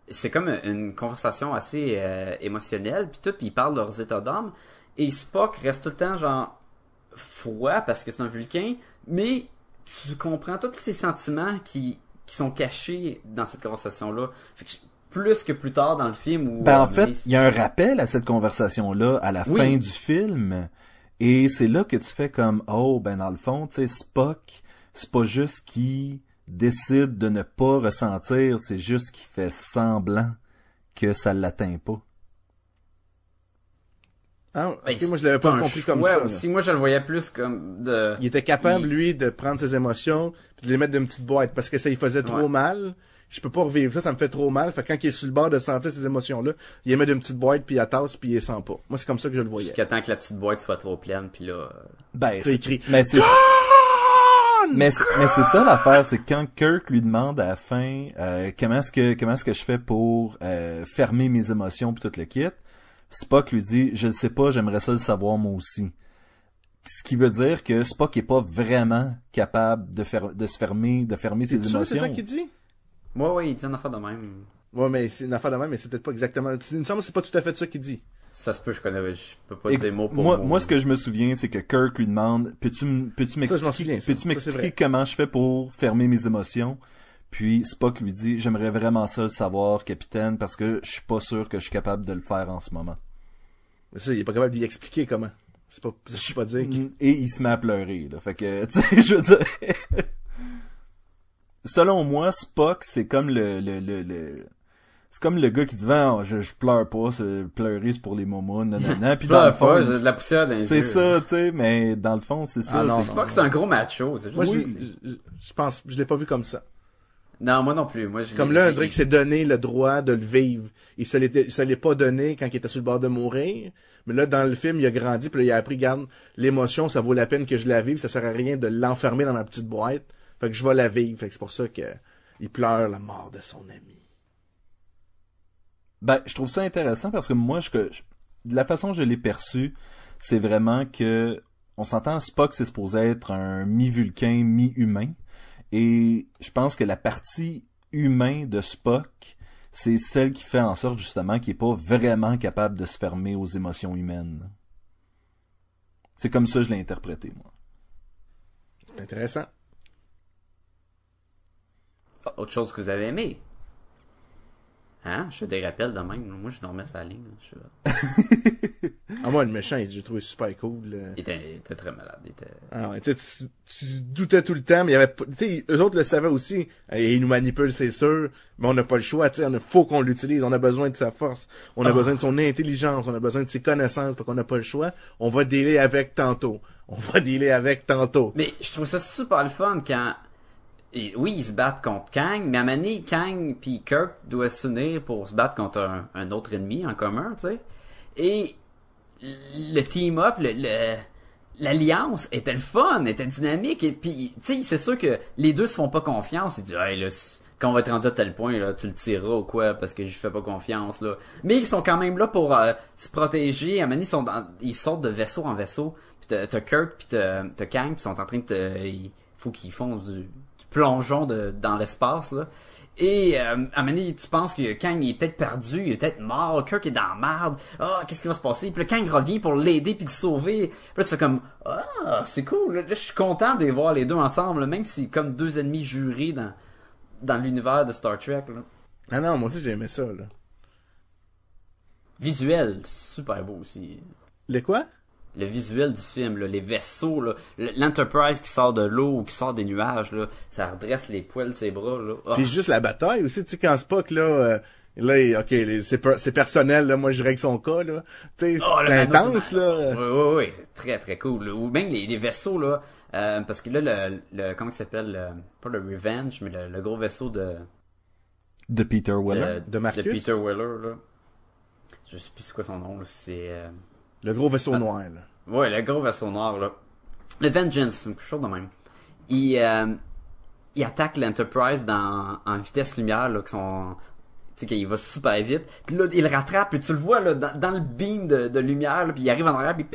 c'est comme une conversation assez euh, émotionnelle, puis tout, puis ils parlent de leurs états d'âme. Et Spock reste tout le temps, genre, froid parce que c'est un vulcain, mais tu comprends tous ces sentiments qui, qui sont cachés dans cette conversation-là. Fait que je- plus que plus tard dans le film où... Ben, en euh, fait, il y a un rappel à cette conversation-là à la Oui. fin du film. Et c'est là que tu fais comme, oh, ben, dans le fond, tu sais, Spock, c'est pas juste qu'il décide de ne pas ressentir, c'est juste qu'il fait semblant que ça l'atteint pas. Ah, Ben, ok, moi, je l'avais pas compris comme ça. aussi. Moi, je le voyais plus comme de... Il était capable, Il- lui, de prendre ses émotions puis de les mettre dans une petite boîte parce que ça lui faisait trop Ouais. mal. Je peux pas revivre ça, ça me fait trop mal. Fait que quand il est sur le bord de sentir ces émotions-là, il les met dans une petite boîte puis il la tasse puis il les sent pas. Moi, c'est comme ça que je le voyais. Jusqu'à temps que la petite boîte soit trop pleine, puis là... euh, Ben, C'est écrit. Mais c'est mais c'est mais c'est ça l'affaire, c'est quand Kirk lui demande à la fin euh, comment est-ce que comment est-ce que je fais pour euh, fermer mes émotions puis tout le kit, Spock lui dit je le sais pas, j'aimerais ça le savoir moi aussi. Ce qui veut dire que Spock est pas vraiment capable de faire de se fermer de fermer ses émotions. c'est ça qu'il dit? Ouais, ouais, il dit une affaire de même. Ouais, mais c'est une affaire de même, mais c'est peut-être pas exactement. Il me semble que c'est pas tout à fait ça qu'il dit. Ça se peut, je connais, je peux pas Et dire mot pour moi, mot. moi, ce que je me souviens, c'est que Kirk lui demande, peux-tu, m- peux-tu m'expliquer, peux-tu comment je fais pour fermer mes émotions? Puis Spock lui dit, j'aimerais vraiment ça le savoir, capitaine, parce que je suis pas sûr que je suis capable de le faire en ce moment. Mais ça, il est pas capable d'y expliquer comment. C'est pas, je peux pas dire. qu'il- Et il se met à pleurer, là. Fait que, tu sais, je veux dire... Selon moi, Spock, c'est comme le, le, le, le- c'est comme le gars qui dit ben, je, je pleure pas, pleurer c'est pour les momos, nanana. Puis dans le pleure pas, fond, j'ai de la poussière dans les c'est ça, tu sais, mais dans le fond, c'est ça. Ah non, c'est- C'est pas que c'est un gros macho, c'est juste Moi, je, je, je pense, je l'ai pas vu comme ça. Non, moi non plus. Moi, je Comme là, on dirait qu'il s'est donné le droit de le vivre. Il se l'était, il se l'est pas donné quand il était sur le bord de mourir. Mais là, dans le film, il a grandi, puis là, il a appris, garde, l'émotion, ça vaut la peine que je la vive, ça sert à rien de l'enfermer dans ma petite boîte. Fait que je vais la vivre. Fait que c'est pour ça que il pleure la mort de son ami. Ben, je trouve ça intéressant parce que moi, je, que- je- de la façon que je l'ai perçu, c'est vraiment que on s'entend Spock, c'est supposé être un mi-vulcain, mi-humain, et je pense que la partie humain de Spock, c'est celle qui fait en sorte justement qu'il est pas vraiment capable de se fermer aux émotions humaines. C'est comme ça que je l'ai interprété moi. C'est intéressant. Ah, Autre chose que vous avez aimé? Hein? Je des rappels de même. Moi, je dormais sa ligne. Je suis- Ah, moi, le méchant, il- j'ai trouvé super cool. Il était, il était très malade. Il était... Ah ouais, tu, doutais tout le temps, mais il y avait pas, tu sais, eux autres le savaient aussi. Et ils nous manipulent, c'est sûr, mais on n'a pas le choix, tu sais, on faut qu'on l'utilise, on a besoin de sa force, on a besoin de son intelligence, on a besoin de ses connaissances, fait qu'on n'a pas le choix. On va dealer avec tantôt. On va dealer avec tantôt. Mais je trouve ça super le fun quand... oui, ils se battent contre Kang, mais à un Kang puis Kirk doivent s'unir pour se battre contre un, autre ennemi en commun, tu sais. Et le team-up, L'alliance était le fun, était dynamique, et puis, tu sais, c'est sûr que les deux se font pas confiance. Ils disent, hey, là, quand on va être rendu à tel point, là, tu le tireras ou quoi, parce que je fais pas confiance, là. Mais ils sont quand même là pour euh, se protéger. À un ils, sont ils sortent de vaisseau en vaisseau. Puis t'as Kirk, puis t'as Kang, puis ils sont en train de... te- Il faut qu'ils font du plongeon de, dans l'espace, là. Et euh, à un moment donné, tu penses que Kang il est peut-être perdu, il est peut-être mort, Kirk est dans la merde. Ah, qu'est-ce qui va se passer? Puis là, Kang revient pour l'aider puis le sauver. Puis là, tu fais comme Ah, c'est cool. Là, je suis content de les voir les deux ensemble, même si c'est comme deux ennemis jurés dans, dans l'univers de Star Trek. Là. Ah non, moi aussi j'ai aimé ça, là. Visuel, super beau aussi. Le quoi? Le visuel du film, là, les vaisseaux, l'Enterprise qui sort de l'eau ou qui sort des nuages, là, ça redresse les poils de ses bras. Là. Ah. Puis juste la bataille aussi, tu sais, quand Spock, là, euh, là, ok, c'est per- c'est personnel, là, moi je règle son cas, là. Tu sais, Oh, le c'est intense, là. Oui, oui, oui, c'est très, très cool. là. Ou même les, les vaisseaux, là, euh, parce que là, le, le comment il s'appelle, le- pas le Revenge, mais le, le gros vaisseau de, De Peter Weller. de, De Marcus? Peter Weller, là. Je sais plus c'est quoi son nom, là, c'est... euh, Le gros vaisseau Ah. noir, là. Ouais, le gros vaisseau noir, là. Le Vengeance, c'est quelque chose de même. Il, euh, il attaque l'Enterprise dans, en vitesse lumière, là, qui sont, tu sais, qu'il va super vite. Puis là, il le rattrape, puis tu le vois, là, dans, dans le beam de, de lumière, là, puis il arrive en arrière, puis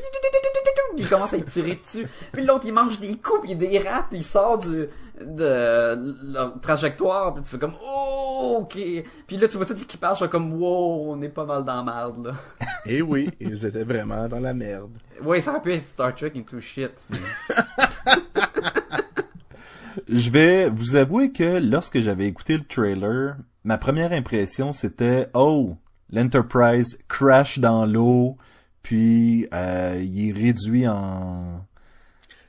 puis il commence à y tirer dessus. Puis l'autre, il mange des coups, puis il dérape, puis il sort du, de leur trajectoire, puis tu fais comme, oh, ok. Puis là, tu vois tout l'équipage, comme, wow, on est pas mal dans la merde, là. Et oui, ils étaient vraiment dans la merde. Ouais, ça aurait pu être Star Trek into shit. Je vais vous avouer que lorsque j'avais écouté le trailer, ma première impression c'était oh, l'Enterprise crash dans l'eau, puis euh, il est réduit en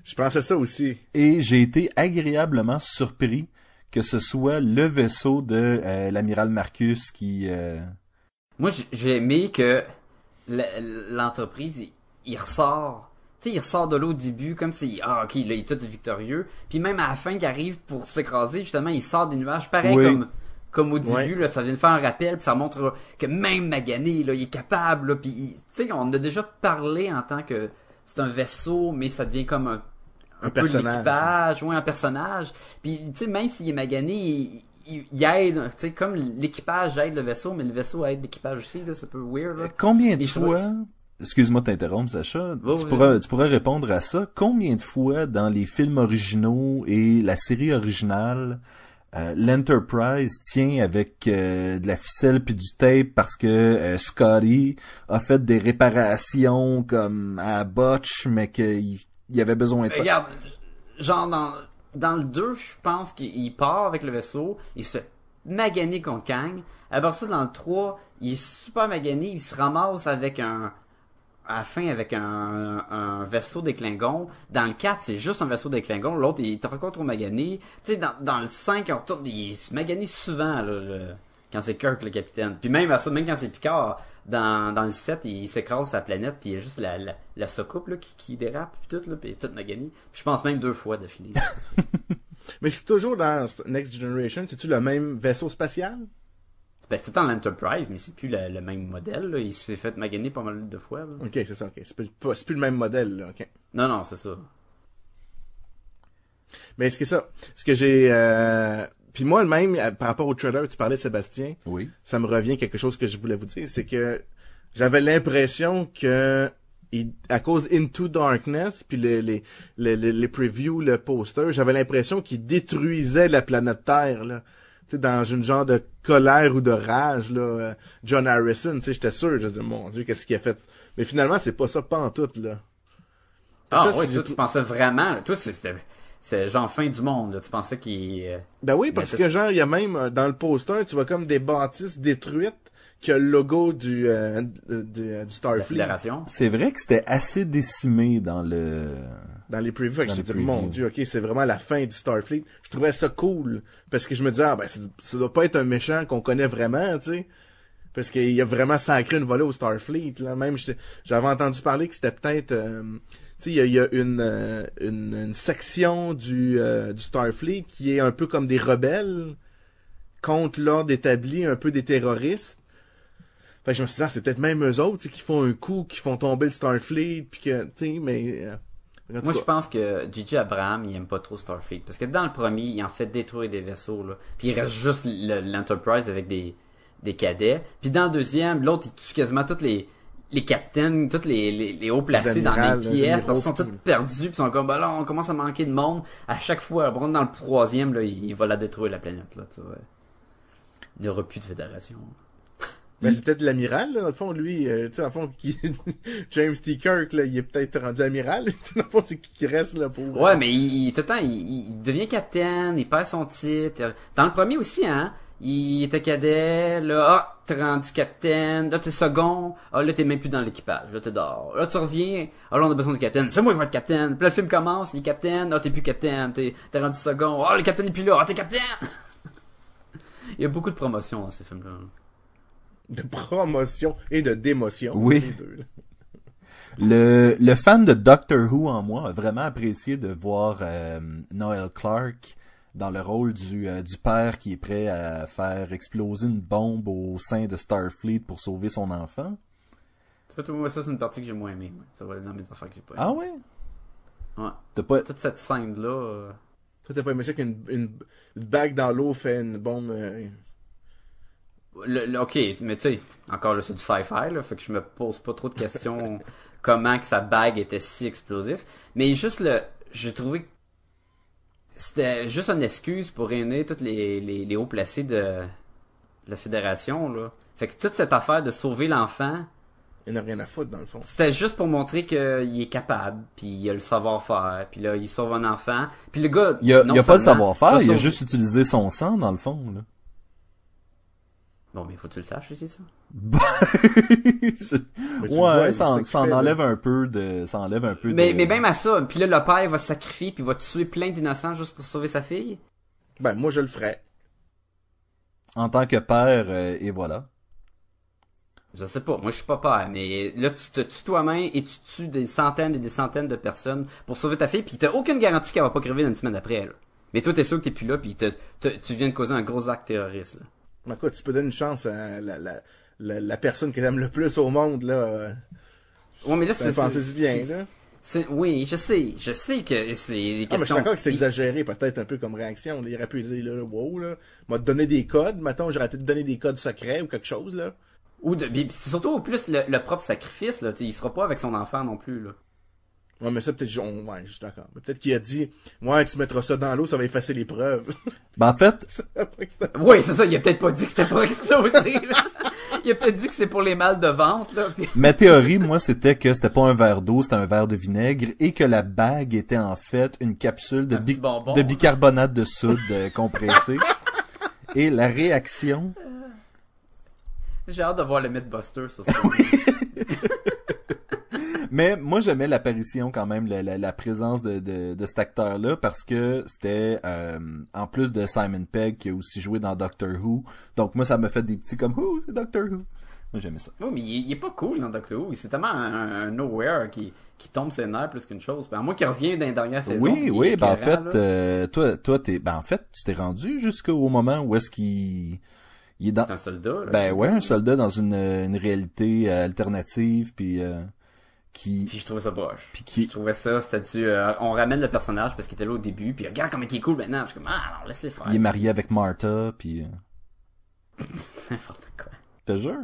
Je pensais ça aussi. et j'ai été agréablement surpris que ce soit le vaisseau de euh, l'amiral Marcus qui euh, Moi, j'ai aimé que l'entreprise, il, il ressort. Tu sais, il ressort de l'eau au début, comme si, ah, ok, là, il est tout victorieux. Puis même à la fin, qu'il arrive pour s'écraser, justement, il sort des nuages. Pareil Oui. comme, comme au début, Ouais. là, ça vient de faire un rappel, puis ça montre que même Magané, là, il est capable, là, puis, tu sais, on a déjà parlé en tant que c'est un vaisseau, mais ça devient comme un, Un peu personnage. l'équipage, ouais, un personnage. Puis, tu sais, même s'il est magané, il, il, il aide, tu sais, comme l'équipage aide le vaisseau, mais le vaisseau aide l'équipage aussi, là, c'est un peu weird, là. combien de fois Excuse-moi de t'interrompre, Sacha. Tu, tu pourras répondre à ça. Combien de fois dans les films originaux et la série originale, euh, l'Enterprise tient avec euh, de la ficelle puis du tape parce que euh, Scotty a fait des réparations comme à Botch, mais qu'il il avait besoin de... Regarde, genre dans, dans le 2, je pense qu'il part avec le vaisseau, il se magané contre Kang. Après ça, dans le 3, il est super magané, il se ramasse avec un... À fin, avec un, un vaisseau des Klingons. Dans le 4, c'est juste un vaisseau des Klingons. L'autre, il est encore trop magané. Tu sais, dans, dans le 5, on retourne, il se magané souvent, là, quand c'est Kirk le capitaine. Puis même à ça, même quand c'est Picard, dans, dans le set, il s'écrase sa planète, puis il y a juste la, la, la soucoupe là, qui, qui dérape, puis tout, là, puis toute Magani. Puis je pense même deux fois d'affilée. Mais c'est toujours dans Next Generation, c'est-tu le même vaisseau spatial? Ben, c'est tout le temps l'Enterprise, mais c'est plus le, le même modèle. Là. Il s'est fait maganer pas mal de fois. Là. Ok, c'est ça, ok. C'est plus, le même modèle, là, ok. Non, non, c'est ça. Mais ce que ça, ce que j'ai, euh... puis moi même, euh, par rapport au trailer, tu parlais de Sébastien, Oui. ça me revient quelque chose que je voulais vous dire, c'est que j'avais l'impression que il- à cause Into Darkness puis les les les, les, les previews, le poster, j'avais l'impression qu'il détruisait la planète Terre là. Dans une genre de colère ou de rage là, euh, John Harrison, tu sais, j'étais sûr, je disais mon dieu, qu'est-ce qu'il a fait? Mais finalement, c'est pas ça pas en tout là. Ah, Ça, toi, tu pensais vraiment. là. Toi, c'est- c'est c'est genre fin du monde. Là. Tu pensais qu'il. euh, Ben oui, parce que genre, il y a même euh, dans le poster, tu vois comme des bâtisses détruites qui a le logo du, euh, du, du la Starfleet. C'est vrai que c'était assez décimé dans le... dans les previews. Que me disais, mon dieu, ok, c'est vraiment la fin du Starfleet. Je trouvais ça cool. Parce que je me disais, ah ben, ça doit pas être un méchant qu'on connaît vraiment, tu sais. Parce qu'il a vraiment sacré une volée au Starfleet, là. Même, j'avais entendu parler que c'était peut-être, euh, tu sais, il y a, il y a une, euh, une, une section du, euh, du Starfleet qui est un peu comme des rebelles contre l'ordre établi, un peu des terroristes. Fait que je me suis dit, ah, c'est peut-être même eux autres, tu sais, qui font un coup, qui font tomber le Starfleet, puis que, tu sais, mais... euh, Moi, je pense que J.J. Abraham, il aime pas trop Starfleet. Parce que dans le premier, il en fait détruire des vaisseaux, là. Puis il reste juste le- l'Enterprise avec des, des cadets. Puis dans le deuxième, l'autre, il tue quasiment toutes les, les capitaines, tous les, les, les hauts placés Les dans les pièces, parce qu'ils sont tous perdus, puis ils sont comme, bah là, on commence à manquer de monde. À chaque fois, bon, dans le troisième, là, il, il va la détruire, la planète, là, tu vois. Il n'y aura plus de fédération. Ben, c'est peut-être l'amiral, là, dans le fond, lui, euh, tu sais, dans le fond, qui... James T. Kirk, là, il est peut-être rendu amiral, dans le fond, c'est qui qui reste, là, pour... Ouais, mais il, il, tout le temps, il, il devient capitaine, il perd son titre. Dans le premier aussi, hein, il était cadet, là, ah, t'es rendu capitaine, là, t'es second, ah, là, t'es même plus dans l'équipage, là, t'es dehors. Là, tu reviens, ah, là, on a besoin de capitaine, c'est moi qui vais être capitaine. Puis là, le film commence, il est capitaine, ah, t'es plus capitaine, t'es, t'es rendu second, ah, le capitaine est plus là, ah, t'es capitaine! il y a beaucoup de promotions dans ces films-là. De promotion et de démotion. Oui. les deux. Le, le fan de Doctor Who en moi a vraiment apprécié de voir euh, Noel Clark dans le rôle du, euh, du père qui est prêt à faire exploser une bombe au sein de Starfleet pour sauver son enfant. Ça, c'est une partie que j'ai moins aimée. Ça va être dans mes affaires que j'ai pas Ah aimées. ouais? Ouais. T'as pas... Toute cette scène-là, euh, Toi, t'as pas aimé ça qu'une une, une bague dans l'eau fait une bombe... euh, Le, le- ok, mais tu sais, encore là, c'est du sci-fi, là, fait que je me pose pas trop de questions comment que sa bague était si explosif. Mais juste le, j'ai trouvé que c'était juste une excuse pour réunir tous les, les, les hauts placés de, de la fédération, là. Fait que toute cette affaire de sauver l'enfant, Il n'a rien à foutre, dans le fond. c'était juste pour montrer qu'il est capable, puis il a le savoir-faire, puis là, il sauve un enfant. Puis le gars, Il a, il a pas le savoir-faire, il a juste utilisé son sang dans le fond. Là. Bon, mais faut que tu le saches aussi, ça? Je- le vois, ouais, ça, ça en fait, là. enlève un peu de, ça enlève un peu Mais, de. mais même à ça, puis là, le père va se sacrifier, puis va tuer plein d'innocents juste pour sauver sa fille? Ben, moi, je le ferais. En tant que père, euh, et voilà. Je sais pas, moi je suis pas père, mais là tu te tues toi-même et tu tues des centaines et des centaines de personnes pour sauver ta fille, puis t'as aucune garantie qu'elle va pas crever dans une semaine après. Là. Mais toi t'es sûr que t'es plus là, puis te- te- tu viens de causer un gros acte terroriste. Là. Mais écoute, tu peux donner une chance à la, la, la, la personne que t'aimes le plus au monde, là. Ouais, mais là c'est pensez-y bien, là. Oui, je sais, je sais que c'est des Ah, mais je suis d'accord que c'est exagéré, peut-être un peu comme réaction. là. Il aurait pu dire, là, wow, là, m'a donné des codes, mettons, j'aurais peut-être donné des codes secrets ou quelque chose, là. Ou de, surtout au plus le, le propre sacrifice, là, il sera pas avec son enfant non plus. Là. Ouais, mais ça, peut-être, on- ouais, je suis d'accord. Mais peut-être qu'il a dit, ouais, tu mettras ça dans l'eau, ça va effacer les preuves. Ben, en fait, Après que c'était- Oui, c'est ça, il a peut-être pas dit que c'était pour exploser. il a peut-être dit que c'est pour les mâles de vente. Là, puis- ma théorie, moi, c'était que c'était pas un verre d'eau, c'était un verre de vinaigre et que la bague était en fait une capsule de, Un petit bi- bonbon. de bicarbonate de soude euh, compressé. et la réaction, J'ai hâte de voir le Mythbuster sur ça. Mais moi, j'aimais l'apparition quand même, la, la, la présence de, de, de cet acteur-là, parce que c'était, euh, en plus de Simon Pegg, qui a aussi joué dans Doctor Who. Donc moi, ça m'a fait des petits comme, oh, c'est Doctor Who. Moi, j'aimais ça. Oui, mais il, il est pas cool dans Doctor Who. C'est tellement un, un nowhere qui, qui tombe ses nerfs plus qu'une chose. Ben, moi qui revient dans les dernières saisons. Oui, oui, ben en fait, euh, toi, toi, t'es, ben en fait, tu t'es rendu jusqu'au moment où est-ce qu'il, il est dans, C'est un soldat. Là. ben ouais, un soldat dans une, une réalité euh, alternative, puis euh, qui, Puis je trouvais ça boche. puis qui, Je trouvais ça, du, euh, on ramène le personnage parce qu'il était là au début, puis regarde comment il est cool maintenant. Je suis comme, ah, alors laisse-les faire. il est marié avec Martha, puis, euh, N'importe quoi. je te jure,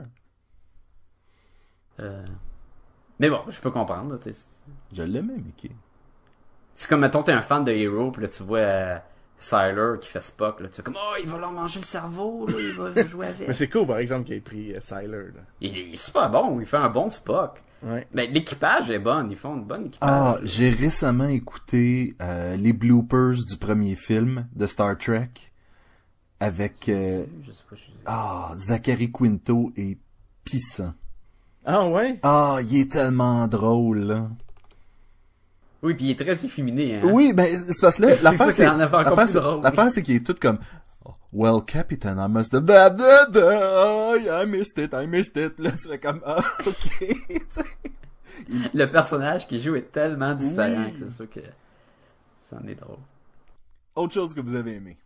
Euh... Mais bon, je peux comprendre. là, tu sais. je l'aimais, Mickey. C'est comme, mettons, t'es un fan de Hero, puis là, tu vois euh, Sylar qui fait Spock, là, tu sais, comme, oh, il va leur manger le cerveau, là, il va jouer Mais avec. c'est cool, par exemple, qu'il ait pris euh, là. il, il est super bon, il fait un bon Spock. Ouais. Ben, l'équipage est bon, ils font une bonne équipage. Ah, j'ai récemment écouté euh, les bloopers du premier film de Star Trek avec euh, Je sais pas, je... ah Zachary Quinto et Pissant. Ah ouais? Ah, il est tellement drôle. Là. Oui, puis il est très efféminé, hein. Oui, ben c'est parce que là, C'est l'affaire c'est qui l'affaire, c'est- qu'il est tout comme Well, Captain, I must have blah, blah, blah, I missed it, I missed it. Là, tu fais comme ah, ok. Le personnage qu'il joue est tellement différent Oui. que c'est sûr que ça en est drôle. Autre chose que vous avez aimé.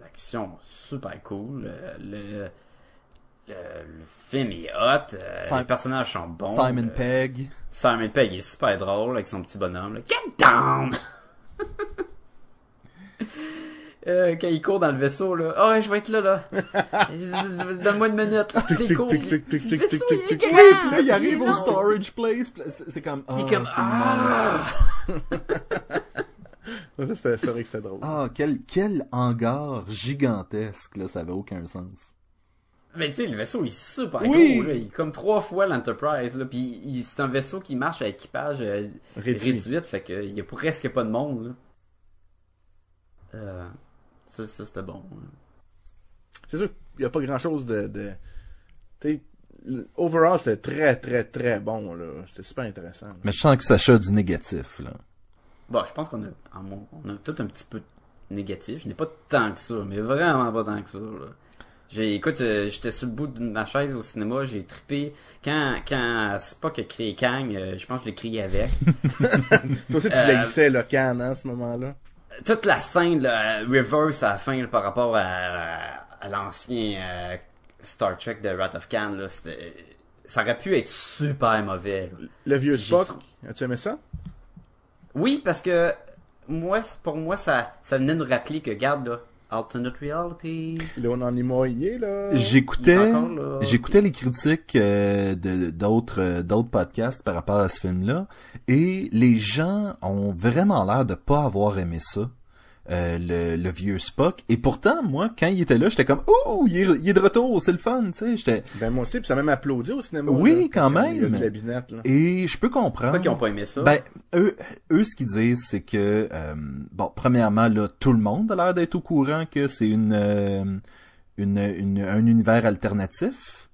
L'action, super cool. euh, Le, le, le film est hot. euh, Sim- les personnages sont bons. Simon euh, Pegg. Simon Pegg est super drôle avec son petit bonhomme. Là. Get down! Euh, quand il court dans le vaisseau, là. Ah ouais, je vais être là, là. Donne-moi une minute, là. Il court. Le vaisseau, il est tic, grand. Oui, puis là, il arrive au storage place. C'est comme Il est ah, comme, c'est ah! Ça, c'était, c'est vrai que c'est drôle. Ah, quel, quel hangar gigantesque, là, ça avait aucun sens. Mais tu sais, le vaisseau il est super Oui. gros, là. Il est comme trois fois l'Enterprise, là. Puis il- c'est un vaisseau qui marche à équipage euh, Réduit. réduite, fait que il y a presque pas de monde, là. Euh, ça, ça c'était bon. C'est sûr qu'il n'y a pas grand chose de, de... tu sais, le- overall, c'était très, très, très bon, là. C'était super intéressant. là. Mais je sens que ça chute du négatif, là. Bon, je pense qu'on a, on a tout un petit peu négatif. Je n'ai pas tant que ça, mais vraiment pas tant que ça, là. J'ai, écoute, euh, j'étais sur le bout de ma chaise au cinéma, j'ai trippé. Quand, quand Spock a crié Kang, euh, je pense que je l'ai crié avec. Toi aussi, tu Euh, laissais le can, hein, à ce moment-là. toute la scène là, reverse à la fin là, par rapport à, à l'ancien euh, Star Trek de Wrath of Khan là, c'était ça aurait pu être super mauvais. là. Le vieux Spock, as-tu aimé ça? Oui, parce que moi pour moi ça ça venait nous rappeler que garde là alternate reality. Là, on en est moyen, là. J'écoutais, j'écoutais les critiques euh, de d'autres euh, d'autres podcasts par rapport à ce film-là, et les gens ont vraiment l'air de pas avoir aimé ça. Euh, le, le vieux Spock et pourtant moi quand il était là j'étais comme ouh il est, il est de retour c'est le fun tu sais j'étais Ben, moi aussi, puis ça m'a même applaudi au cinéma. Oui, là, quand il a même. vu la binette, là. et je peux comprendre Pourquoi qu'ils ont pas aimé ça? Ben, eux, eux, ce qu'ils disent, c'est que, euh, bon, premièrement, là, tout le monde a l'air d'être au courant que c'est une, euh, une, une- un univers alternatif.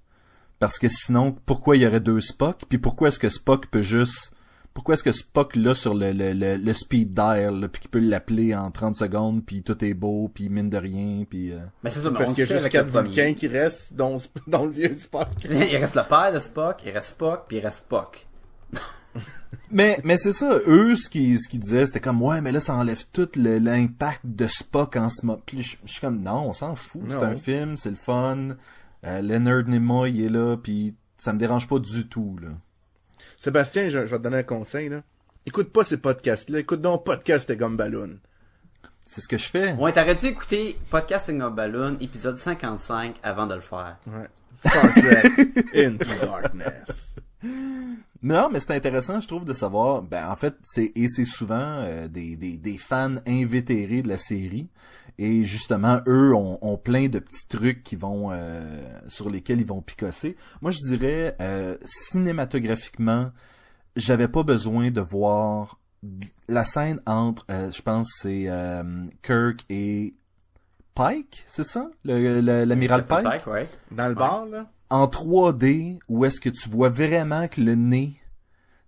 Parce que sinon, pourquoi il y aurait deux Spock? Puis pourquoi est-ce que Spock peut juste... Pourquoi est-ce que Spock, là, sur le, le, le, le speed dial, puis qu'il peut l'appeler en 30 secondes, puis tout est beau, puis mine de rien, puis... euh, Ben c'est ça, mais Parce qu'il y a juste quatre. Vulcains qui restent, dont, dont le vieux Spock. Il reste le père de Spock, il reste Spock, puis il reste Spock. Mais, mais c'est ça, eux, ce qu'ils ce qu'ils disaient, c'était comme, ouais, mais là, ça enlève tout l'impact de Spock en ce moment. Puis je, je suis comme, non, on s'en fout, c'est un film, c'est le fun. Euh, Leonard Nimoy il est là, puis ça me dérange pas du tout, là. Sébastien, je, je vais te donner un conseil, là. Écoute pas ces podcasts-là. Écoute donc Podcast et Gomme Balloon. C'est ce que je fais. Ouais, t'aurais dû écouter Podcast Signal Balloon, épisode 55, avant de le faire? Ouais. Star Trek Into Darkness. Non, mais c'est intéressant, je trouve, de savoir. Ben, en fait, c'est et c'est souvent euh, des, des, des fans invétérés de la série. Et justement, eux ont, ont plein de petits trucs qui vont euh, sur lesquels ils vont picosser. Moi, je dirais euh, cinématographiquement, j'avais pas besoin de voir la scène entre, euh, je pense, c'est euh, Kirk et Pike, c'est ça, Le- le- l'amiral Captain Pike? ouais. Dans le bar, là? en 3D où est-ce que tu vois vraiment que le nez,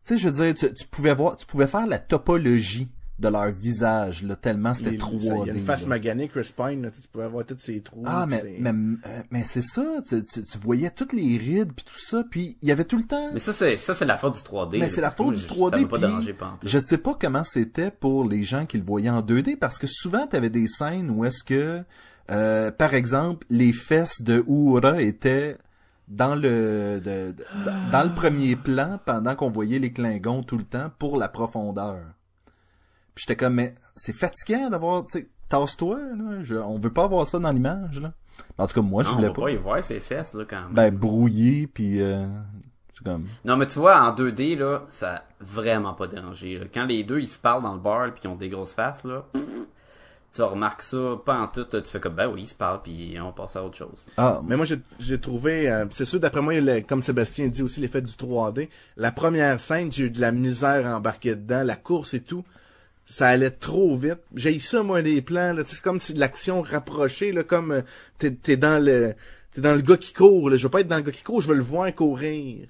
tu sais, je veux dire, tu, tu pouvais voir, tu pouvais faire la topologie de leur visage, là, tellement c'était Les- 3D. ça, Il y a une face là. maganée, Chris Pine, là, tu pouvais avoir tous ses trous. Ah, mais, c'est- mais, euh, mais c'est ça, tu, tu, tu voyais toutes les rides puis tout ça, puis il y avait tout le temps... Mais ça, c'est, ça, c'est la faute du 3D. Mais c'est la faute du je- 3D. Ça m'a pas puis dérangé pantoute. je sais pas comment c'était pour les gens qui le voyaient en 2D parce que souvent t'avais des scènes où est-ce que, euh, par exemple, les fesses de Uhura étaient dans le de- de- dans le premier plan pendant qu'on voyait les Klingons tout le temps pour la profondeur. Puis j'étais comme mais c'est fatigant d'avoir tu sais tasse-toi là, je- on veut pas avoir ça dans l'image là. En tout cas moi je Non, voulais pas. pas y voir ses fesses, là, quand même. Ben brouillé puis euh, c'est comme Non, mais tu vois, en 2D, là, ça a vraiment pas dérangé. là. Quand les deux, ils se parlent dans le bar puis ils ont des grosses faces, là, tu remarques ça, pas en tout, tu fais comme, ben oui, ils se parlent puis on passe à autre chose. ah Mais moi, j'ai- trouvé, euh, c'est sûr, d'après moi, le- comme Sébastien dit aussi, l'effet du 3D. La première scène, j'ai eu de la misère à embarquer dedans, la course et tout. Ça allait trop vite. J'ai eu ça, moi, les plans, là. C'est comme si l'action rapprochée, là, comme euh, t'es, t'es dans le, t'es dans le gars qui court, là. Je veux pas être dans le gars qui court, je veux le voir courir.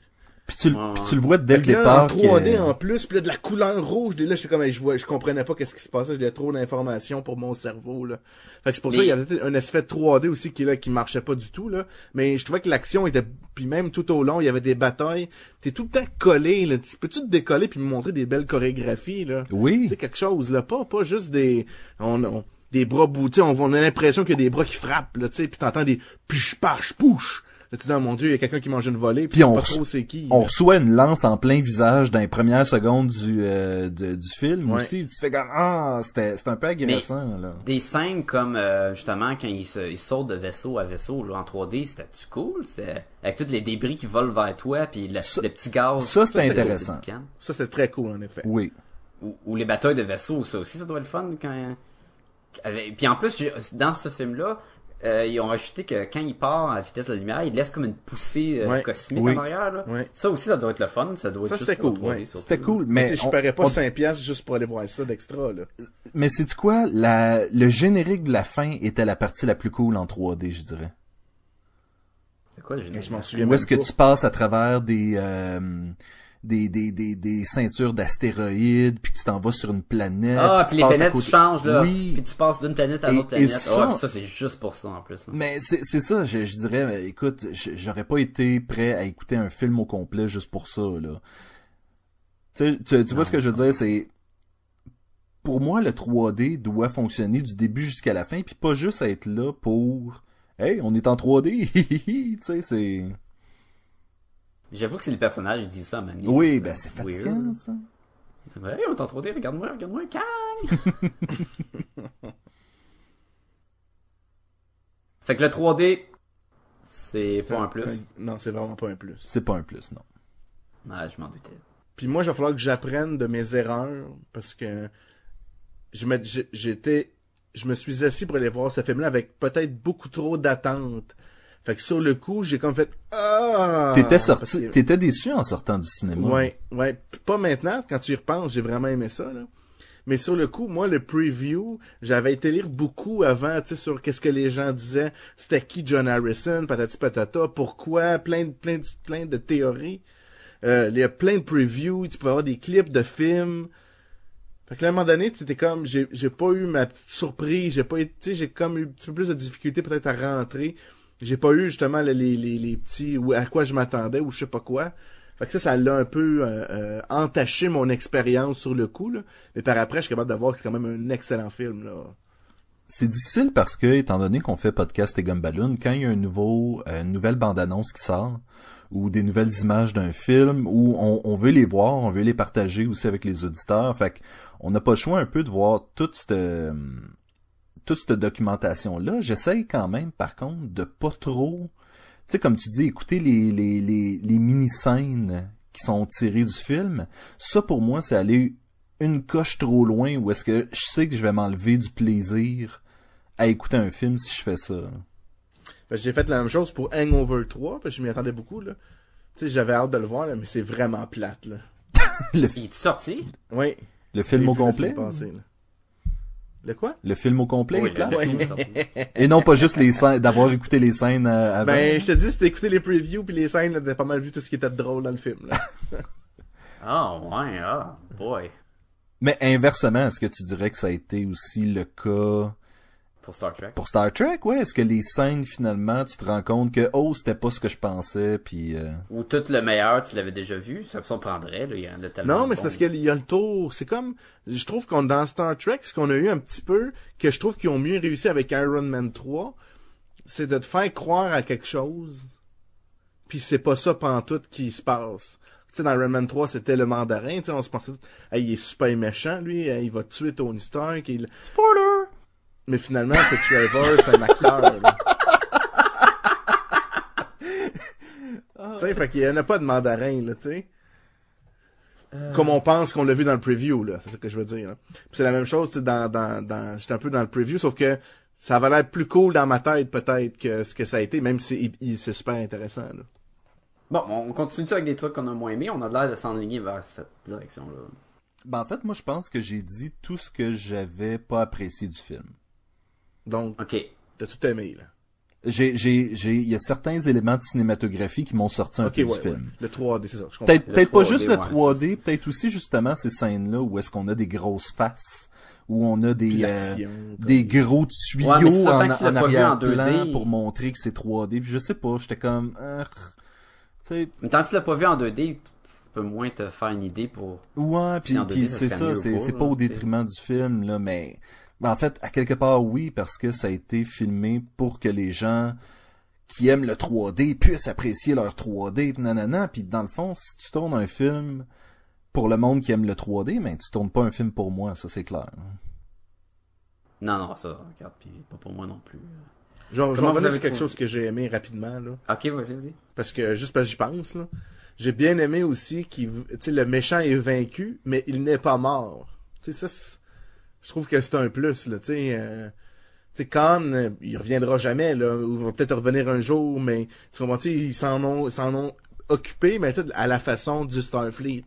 Puis tu, le- Ouais, puis ouais. tu le vois dès le Fait que là, départ en 3D que- en plus, puis là, de la couleur rouge, dès là, je suis comme, je vois, je comprenais pas qu'est-ce qui se passait, j'avais trop d'informations pour mon cerveau, là. Fait que c'est pour ça qu'il y avait peut-être un aspect 3D aussi qui, là, qui marchait pas du tout, là. Mais je trouvais que l'action était, puis même tout au long, il y avait des batailles. T'es tout le temps collé, là. Tu peux-tu te décoller puis me montrer des belles chorégraphies, là? Oui. Tu sais, quelque chose, là. Pas, pas juste des, on, on- des bras boutés, on, on a l'impression qu'il y a des bras qui frappent, là, tu sais, puis t'entends des piche, pache, pouche. Là, tu dis, oh mon dieu, il y a quelqu'un qui mange une volée, puis on pas trop c'est qui. on reçoit une lance en plein visage dans les premières secondes du euh, de- du film Ouais. aussi. Tu fais comme ah c'était c'était un peu agressant là. Des scènes comme, euh, justement, quand ils, se, ils sautent de vaisseau à vaisseau, là, en 3D, c'était-tu cool? C'était, avec tous les débris qui volent vers toi puis le, Ça- le petit gaz. ça, c'était intéressant. Ça, c'est très cool, en effet. Oui. ou, ou les batailles de vaisseaux, ça aussi, ça doit être le fun quand. Puis en plus, dans ce film-là, euh, ils ont rajouté que quand il part à la vitesse de la lumière, il laisse comme une poussée euh, Ouais. cosmique Oui. en arrière. Là. Ouais. Ça aussi, ça doit être le fun. Ça doit Ça, être juste c'était cool, 3D, ouais. surtout. C'était cool, Mais mais je on- paierais pas on- 5 piastres juste pour aller voir ça d'extra, là. mais c'est quoi? La le générique de la fin était la partie la plus cool en 3D, je dirais. C'est quoi le générique? je m'en souviens Où est-ce que tu passes à travers des euh, des, des, des, des ceintures d'astéroïdes, puis que tu t'en vas sur une planète. Ah, puis les planètes côté- changent, là. Oui. Puis tu passes d'une planète à Et- une autre et planète. ça- Ah, puis ça, c'est juste pour ça, en plus. hein. Mais c'est ça, je, je dirais, euh, écoute, j'aurais pas été prêt à écouter un film au complet juste pour ça, là. Tu, tu vois ce que je veux dire, c'est... Pour moi, le 3D doit fonctionner du début jusqu'à la fin, puis pas juste être là pour... Hey, on est en 3D, tu sais, c'est... J'avoue que c'est le personnage qui dit ça à Manny. Oui, ben c'est fatigant, ça. C'est vrai, hey, on est en 3D, regarde-moi, regarde-moi, Kang! fait que le 3D, c'est pas un plus. Non, c'est vraiment pas un plus. C'est pas un plus, non. Ouais, je m'en doutais. Puis moi, il va falloir que j'apprenne de mes erreurs parce que je j'étais, je me suis assis pour aller voir ce film-là avec peut-être beaucoup trop d'attentes. Fait que sur le coup, j'ai comme fait ah. T'étais sorti, que- t'étais déçu en sortant du cinéma. Ouais, ouais. Pas maintenant, quand tu y repenses, j'ai vraiment aimé ça, là. Mais sur le coup, moi, le preview, j'avais été lire beaucoup avant, tu sais, sur qu'est-ce que les gens disaient, c'était qui John Harrison, patati patata, pourquoi, plein de, plein de, plein de théories. Euh, il y a plein de previews, tu peux avoir des clips de films. Fait que là, à un moment donné, t'étais comme, j'ai, j'ai pas eu ma petite surprise, j'ai pas sais, j'ai comme eu un petit peu plus de difficulté peut-être à rentrer. J'ai pas eu justement les, les, les, petits, ou à quoi je m'attendais, ou je sais pas quoi. Fait que ça, ça l'a un peu euh, euh, entaché mon expérience sur le coup, là. Mais par après, je suis capable de voir que c'est quand même un excellent film, là. C'est difficile parce que, étant donné qu'on fait podcast et Gumballoon, quand il y a un nouveau, euh, une nouvelle bande-annonce qui sort, ou des nouvelles images d'un film, ou on, on veut les voir, on veut les partager aussi avec les auditeurs, fait on n'a pas le choix un peu de voir toute cette, euh, toute cette documentation-là. J'essaye quand même, par contre, de pas trop, tu sais, comme tu dis, écouter les, les, les, les mini-scènes qui sont tirées du film. Ça, pour moi, c'est aller une coche trop loin où est-ce que je sais que je vais m'enlever du plaisir à écouter un film si je fais ça. J'ai fait la même chose pour Hangover 3, parce que je m'y attendais beaucoup, là. Tu sais, j'avais hâte de le voir, là, mais c'est vraiment plate, là. Le, Il est sorti? Oui. le film au complet? semaine passée, là. Le quoi? Le film au complet, Oui. Et non pas juste les scènes, d'avoir écouté les scènes euh, avant. Ben, je te dis, si t'as écouté les previews puis les scènes, t'as pas mal vu tout ce qui était drôle dans le film, là. Ah, ouais, ah, boy. Mais inversement, est-ce que tu dirais que ça a été aussi le cas Pour Star Trek. pour Star Trek? Ouais, est-ce que les scènes, finalement, tu te rends compte que, oh, c'était pas ce que je pensais, puis... euh, Ou tout le meilleur, tu l'avais déjà vu, ça me surprendrait, là, il y en a tellement. Non, mais c'est parce qu'il y a le tour. C'est comme, je trouve qu'on dans Star Trek, ce qu'on a eu un petit peu, que je trouve qu'ils ont mieux réussi avec Iron Man 3, c'est de te faire croire à quelque chose, puis c'est pas ça pantoute qui se passe. Tu sais, dans Iron Man 3, c'était le mandarin, tu sais, on se pensait, hey, il est super méchant, lui, il va tuer Tony Stark, il... Spoiler! Mais finalement, c'est Trevor, c'est un acteur, là. tu sais, fait qu'il y en a pas de mandarin, là, tu sais. Comme on pense qu'on l'a vu dans le preview, là. C'est ça que je veux dire. là. Puis c'est la même chose, tu sais, dans, dans, dans, j'étais un peu dans le preview, sauf que ça avait l'air plus cool dans ma tête, peut-être, que ce que ça a été, même si c'est super intéressant, là. Bon, on continue avec des trucs qu'on a moins aimés, on a l'air de s'enligner vers cette direction-là. Ben, en fait, moi, je pense que j'ai dit tout ce que j'avais pas apprécié du film. Donc, Ok. t'as tout aimé, là. J'ai, j'ai, j'ai, il y a certains éléments de cinématographie qui m'ont sorti un Ok, peu ouais, du film. ouais. Le 3D, c'est ça, je. Peut-être, peut-être pas 3D, juste le ouais, 3D, peut-être aussi justement ces scènes-là où est-ce qu'on a des grosses faces, où on a des, euh, des gros tuyaux en, certain que tu l'as en pas vu en arrière-plan 2D. pour montrer que c'est 3D. Puis je sais pas, j'étais comme, euh, tu sais, Mais tant que tu l'as pas vu en 2D, tu peux moins te faire une idée pour... Ouais, puis, en 2D, puis ça c'est ça, c'est pas, c'est là, pas au détriment du film là, mais ben, en fait à quelque part oui parce que ça a été filmé pour que les gens qui aiment le 3D puissent apprécier leur 3D, pis nanana, puis dans le fond si tu tournes un film pour le monde qui aime le 3D, mais tu tournes pas un film pour moi, ça c'est clair. Non, non, ça, regarde, puis pas pour moi non plus. Je vais je revenir sur quelque trouvé? chose que j'ai aimé rapidement, là. Ok, vas-y, vas-y. Parce que, juste parce que j'y pense, là. J'ai bien aimé aussi qu'il, tu sais, le méchant est vaincu, mais il n'est pas mort. Tu sais, ça, c'est- je trouve que c'est un plus, là, tu sais. euh, tu sais, Khan, euh, il reviendra jamais, là, ou il va peut-être revenir un jour, mais, tu comprends, tu sais, ils s'en ont, ils s'en ont occupé, mais peut-être à la façon du Starfleet.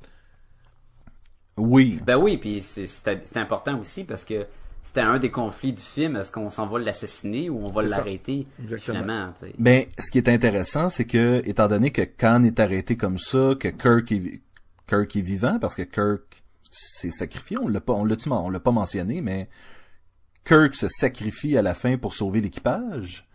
Oui. Ben oui, puis c'est- important aussi parce que c'était un des conflits du film. Est-ce qu'on s'en va l'assassiner ou on va l'arrêter Exactement. finalement, tu sais? Ben, ce qui est intéressant, c'est que, étant donné que Khan est arrêté comme ça, que Kirk est, Kirk est vivant, parce que Kirk s'est sacrifié, on l'a pas, on l'a, on l'a pas mentionné, mais Kirk se sacrifie à la fin pour sauver l'équipage.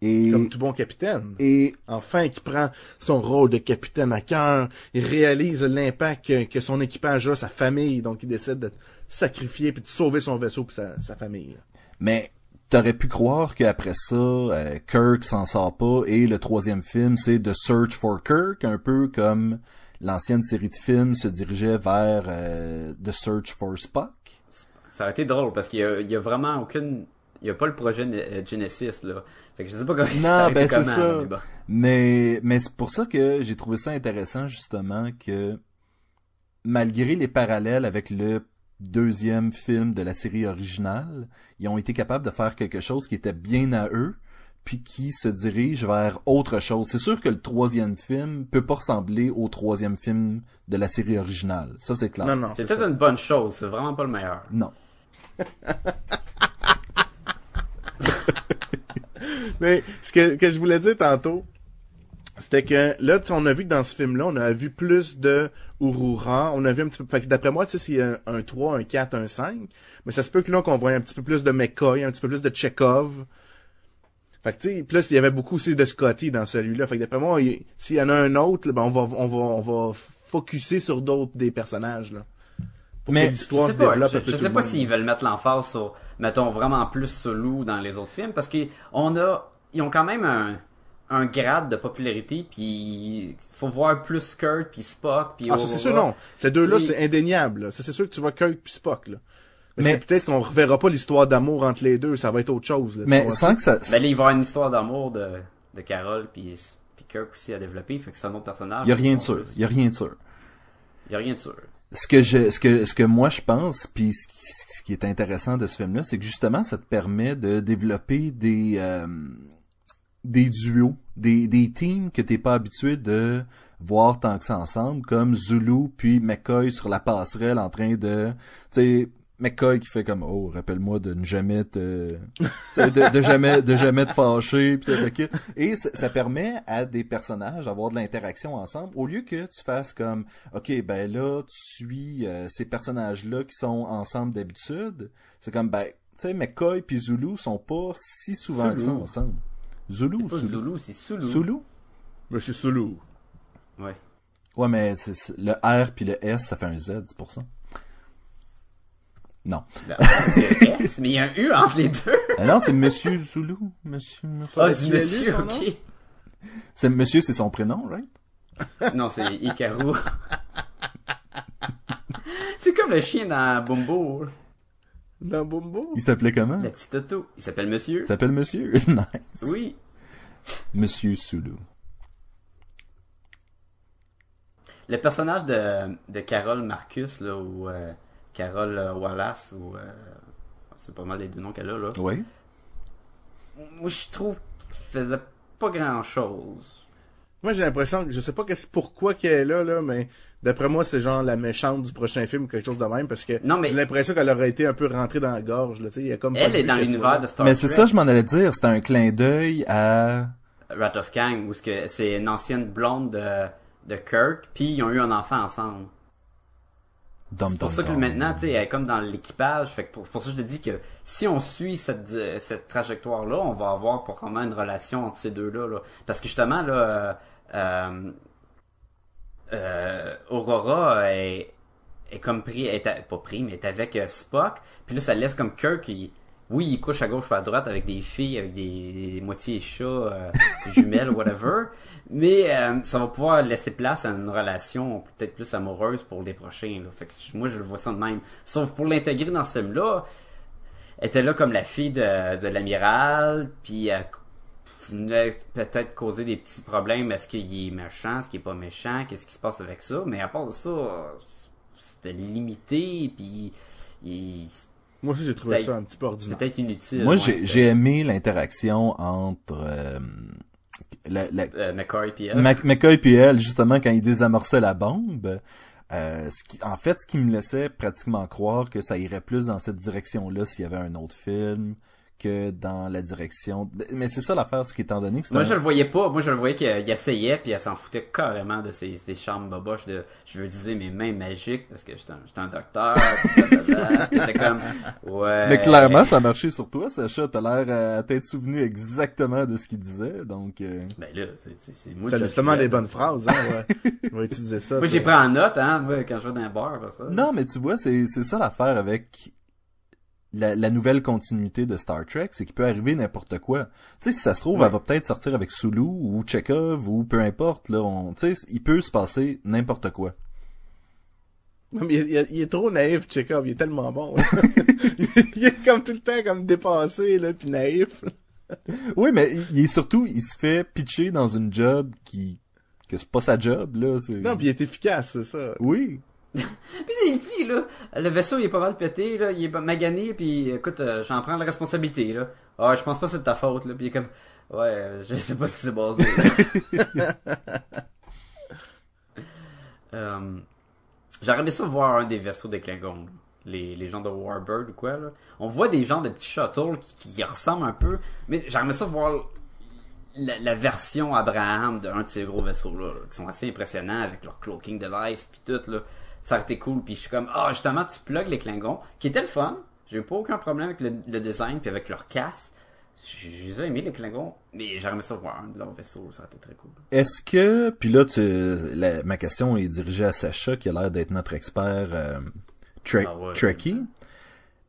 Et, Comme tout bon capitaine. et, Enfin, qui prend son rôle de capitaine à cœur, il réalise l'impact que, que son équipage a, sa famille, donc il décide de sacrifier puis de sauver son vaisseau puis sa, sa famille. mais, t'aurais pu croire qu'après ça, euh, Kirk s'en sort pas, et le troisième film, c'est The Search for Kirk, un peu comme l'ancienne série de films se dirigeait vers euh, The Search for Spock. Ça aurait été drôle parce qu'il y a, il y a vraiment aucune. Il y a pas le projet euh, Genesis là. Fait que je sais pas comment ça aurait ben c'est ça. là, mais bon. Mais, mais c'est pour ça que j'ai trouvé ça intéressant, justement, que malgré les parallèles avec le deuxième film de la série originale, ils ont été capables de faire quelque chose qui était bien à eux, puis qui se dirige vers autre chose. C'est sûr que le troisième film peut pas ressembler au troisième film de la série originale. Ça, c'est clair. Non, non, C'est peut-être une bonne chose, c'est vraiment pas le meilleur. Non. Mais ce que, que je voulais dire tantôt, c'était que là, on a vu que dans ce film-là, on a vu plus de Urura, on a vu un petit peu... Fait que d'après moi, tu sais, c'est un, un 3, un 4, un 5, mais ça se peut que là, qu'on voit un petit peu plus de McCoy, un petit peu plus de Chekhov. Fait que, tu sais, plus il y avait beaucoup aussi de Scotty dans celui-là. Fait que d'après moi, il- s'il y en a un autre, là, ben, on va, on va, on va focuser sur d'autres des personnages, là. Pour Mais que l'histoire se développe je, un peu je sais pas s'ils veulent mettre l'emphase sur, mettons, vraiment plus Solo dans les autres films, parce que on a, ils ont quand même un, un grade de popularité, puis faut voir plus Kurt, puis Spock, puis Ah, ça, c'est sûr, non. Ces deux-là, C'est- c'est indéniable. là. Ça, c'est sûr que tu vois Kirk puis Spock, là. Mais, Mais- c'est peut-être qu'on reverra pas l'histoire d'amour entre les deux, ça va être autre chose, là. Mais vois sans que ça... Ben là, il va y avoir une histoire d'amour de, de Carol, puis, puis Kirk aussi à développer, fait que c'est un autre personnage. Il y a rien de sûr. Il y a rien de sûr. Il y a rien de sûr. ce que je ce que ce que moi je pense puis ce qui, ce qui est intéressant de ce film là c'est que justement ça te permet de développer des euh, des duos des des teams que t'es pas habitué de voir tant que ça ensemble comme Zulu puis McCoy sur la passerelle en train de tu sais McCoy qui fait comme oh rappelle-moi de ne jamais te de, de jamais de jamais te fâcher kit. et ça, permet à des personnages d'avoir de l'interaction ensemble au lieu que tu fasses comme ok ben là tu suis euh, ces personnages là qui sont ensemble d'habitude c'est comme ben tu sais McCoy puis Zulu sont pas si souvent que ça Zulu. ensemble Zulu pas Zulu? Zulu, c'est Sulu. Zulu Monsieur Soulou. Ouais. ouais mais le R puis le S ça fait un Z c'est pour ça non Ben, le S, mais il y a un U entre les deux. Ah non c'est Monsieur Zulu Monsieur Ah, tu du monsieur, ok. c'est Monsieur c'est son prénom right? Non, c'est Ikaru. c'est comme le chien dans Bumbo. Dans Bumbo. Il s'appelait comment? La petite auto. Il s'appelle Monsieur. Il s'appelle Monsieur. nice. Oui. Monsieur Sulu. Le personnage de, de Carol Marcus, là, ou euh, Carol euh, Wallace, ou... euh, c'est pas mal les deux noms qu'elle a, là. Oui. Moi, je trouve qu'il faisait pas grand-chose. Moi, j'ai l'impression que je sais pas qu'est-ce pourquoi qu'elle est là, là, mais d'après moi, c'est genre la méchante du prochain film ou quelque chose de même, parce que Non, mais- j'ai l'impression qu'elle aurait été un peu rentrée dans la gorge, là, tu sais, il y a comme pas Elle est dans l'univers de Star Mais Trek. c'est ça, je m'en allais dire. C'était un clin d'œil à... Wrath of Kang, où c'est une ancienne blonde de, de Kirk, puis ils ont eu un enfant ensemble. C'est pour ça que maintenant, tu sais, elle est comme dans l'équipage. Fait que pour, pour ça, je te dis que si on suit cette, cette trajectoire-là, on va avoir probablement une relation entre ces deux-là. Là. Parce que justement, là, euh, euh, euh, Aurora est, est comme pris, est à- pas pris, mais est avec euh, Spock. Puis là, ça laisse comme Kirk, il- oui, il couche à gauche ou à droite avec des filles, avec des, des moitiés chats, euh, jumelles, whatever. Mais euh, ça va pouvoir laisser place à une relation peut-être plus amoureuse pour les prochains. Là. Fait que moi, je le vois ça de même. Sauf pour l'intégrer dans ce film-là, elle était là comme la fille de, de l'amiral, puis elle venait peut-être causer des petits problèmes. Est-ce qu'il est méchant, est-ce qu'il est pas méchant, qu'est-ce qui se passe avec ça? Mais à part de ça, c'était limité, puis il- Moi aussi, j'ai trouvé ça un petit peu ordinaire. peut-être inutile. Moi, ouais, j'ai aimé l'interaction entre... euh, la, la- euh, McCoy elle. Mac- McCoy elle, justement, quand il désamorçait la bombe, euh, ce qui, en fait, ce qui me laissait pratiquement croire que ça irait plus dans cette direction-là s'il y avait un autre film que dans la direction... Mais c'est ça l'affaire, c'est qu'étant donné que c'est Moi, un- je le voyais pas. Moi, je le voyais qu'il il essayait, puis elle s'en foutait carrément de ses, ses charmes boboches de je veux utiliser mes mains magiques parce que j'étais un, docteur. comme, ouais. Mais clairement, ça a marché sur toi, Sacha. T'as l'air euh, à t'être souvenu exactement de ce qu'il disait, donc... euh, Ben là, c'est, c'est, moi justement des bonnes phrases, hein, ouais. On va utiliser ça. Moi, j'ai pris en note, hein, moi, quand je vais dans un bar, ça. Non, mais tu vois, c'est c'est ça l'affaire avec la, la nouvelle continuité de Star Trek, c'est qu'il peut arriver n'importe quoi. Tu sais, si ça se trouve, Ouais. elle va peut-être sortir avec Sulu ou Chekhov ou peu importe. Là, on, tu sais, il peut se passer n'importe quoi. Non, mais il, il- il est trop naïf, Chekhov, il est tellement bon. il est comme tout le temps comme dépassé, là, puis naïf. Oui, mais il, est surtout, il se fait pitcher dans une job qui que c'est pas sa job là. Non, puis il est efficace, c'est ça. Oui. Puis il dit, là, le vaisseau, il est pas mal pété, là, il est magané, puis écoute, euh, j'en prends la responsabilité, là. Ah, je pense pas que c'est de ta faute, là. Puis il est comme, ouais, euh, je sais pas ce qui s'est passé. euh, J'aurais aimé ça voir un des vaisseaux des Klingons, les, les gens de Warbird ou quoi, là. On voit des gens de petits shuttles qui, qui ressemblent un peu, mais j'aurais aimé ça voir la, la version Abraham d'un de ces gros vaisseaux-là, là, qui sont assez impressionnants avec leur cloaking device puis tout, là. Ça aurait été cool, puis je suis comme, ah, justement, tu plugues les Klingons, qui était le fun. J'ai eu pas aucun problème avec le, le design puis avec leur casse. J'ai j'ai les ai aimés, les Klingons, mais aimé ça voir un de leurs vaisseaux, ça aurait été très cool. Est-ce que, puis là, tu, la- ma question est dirigée à Sacha, qui a l'air d'être notre expert euh, Ah ouais. Trekkie.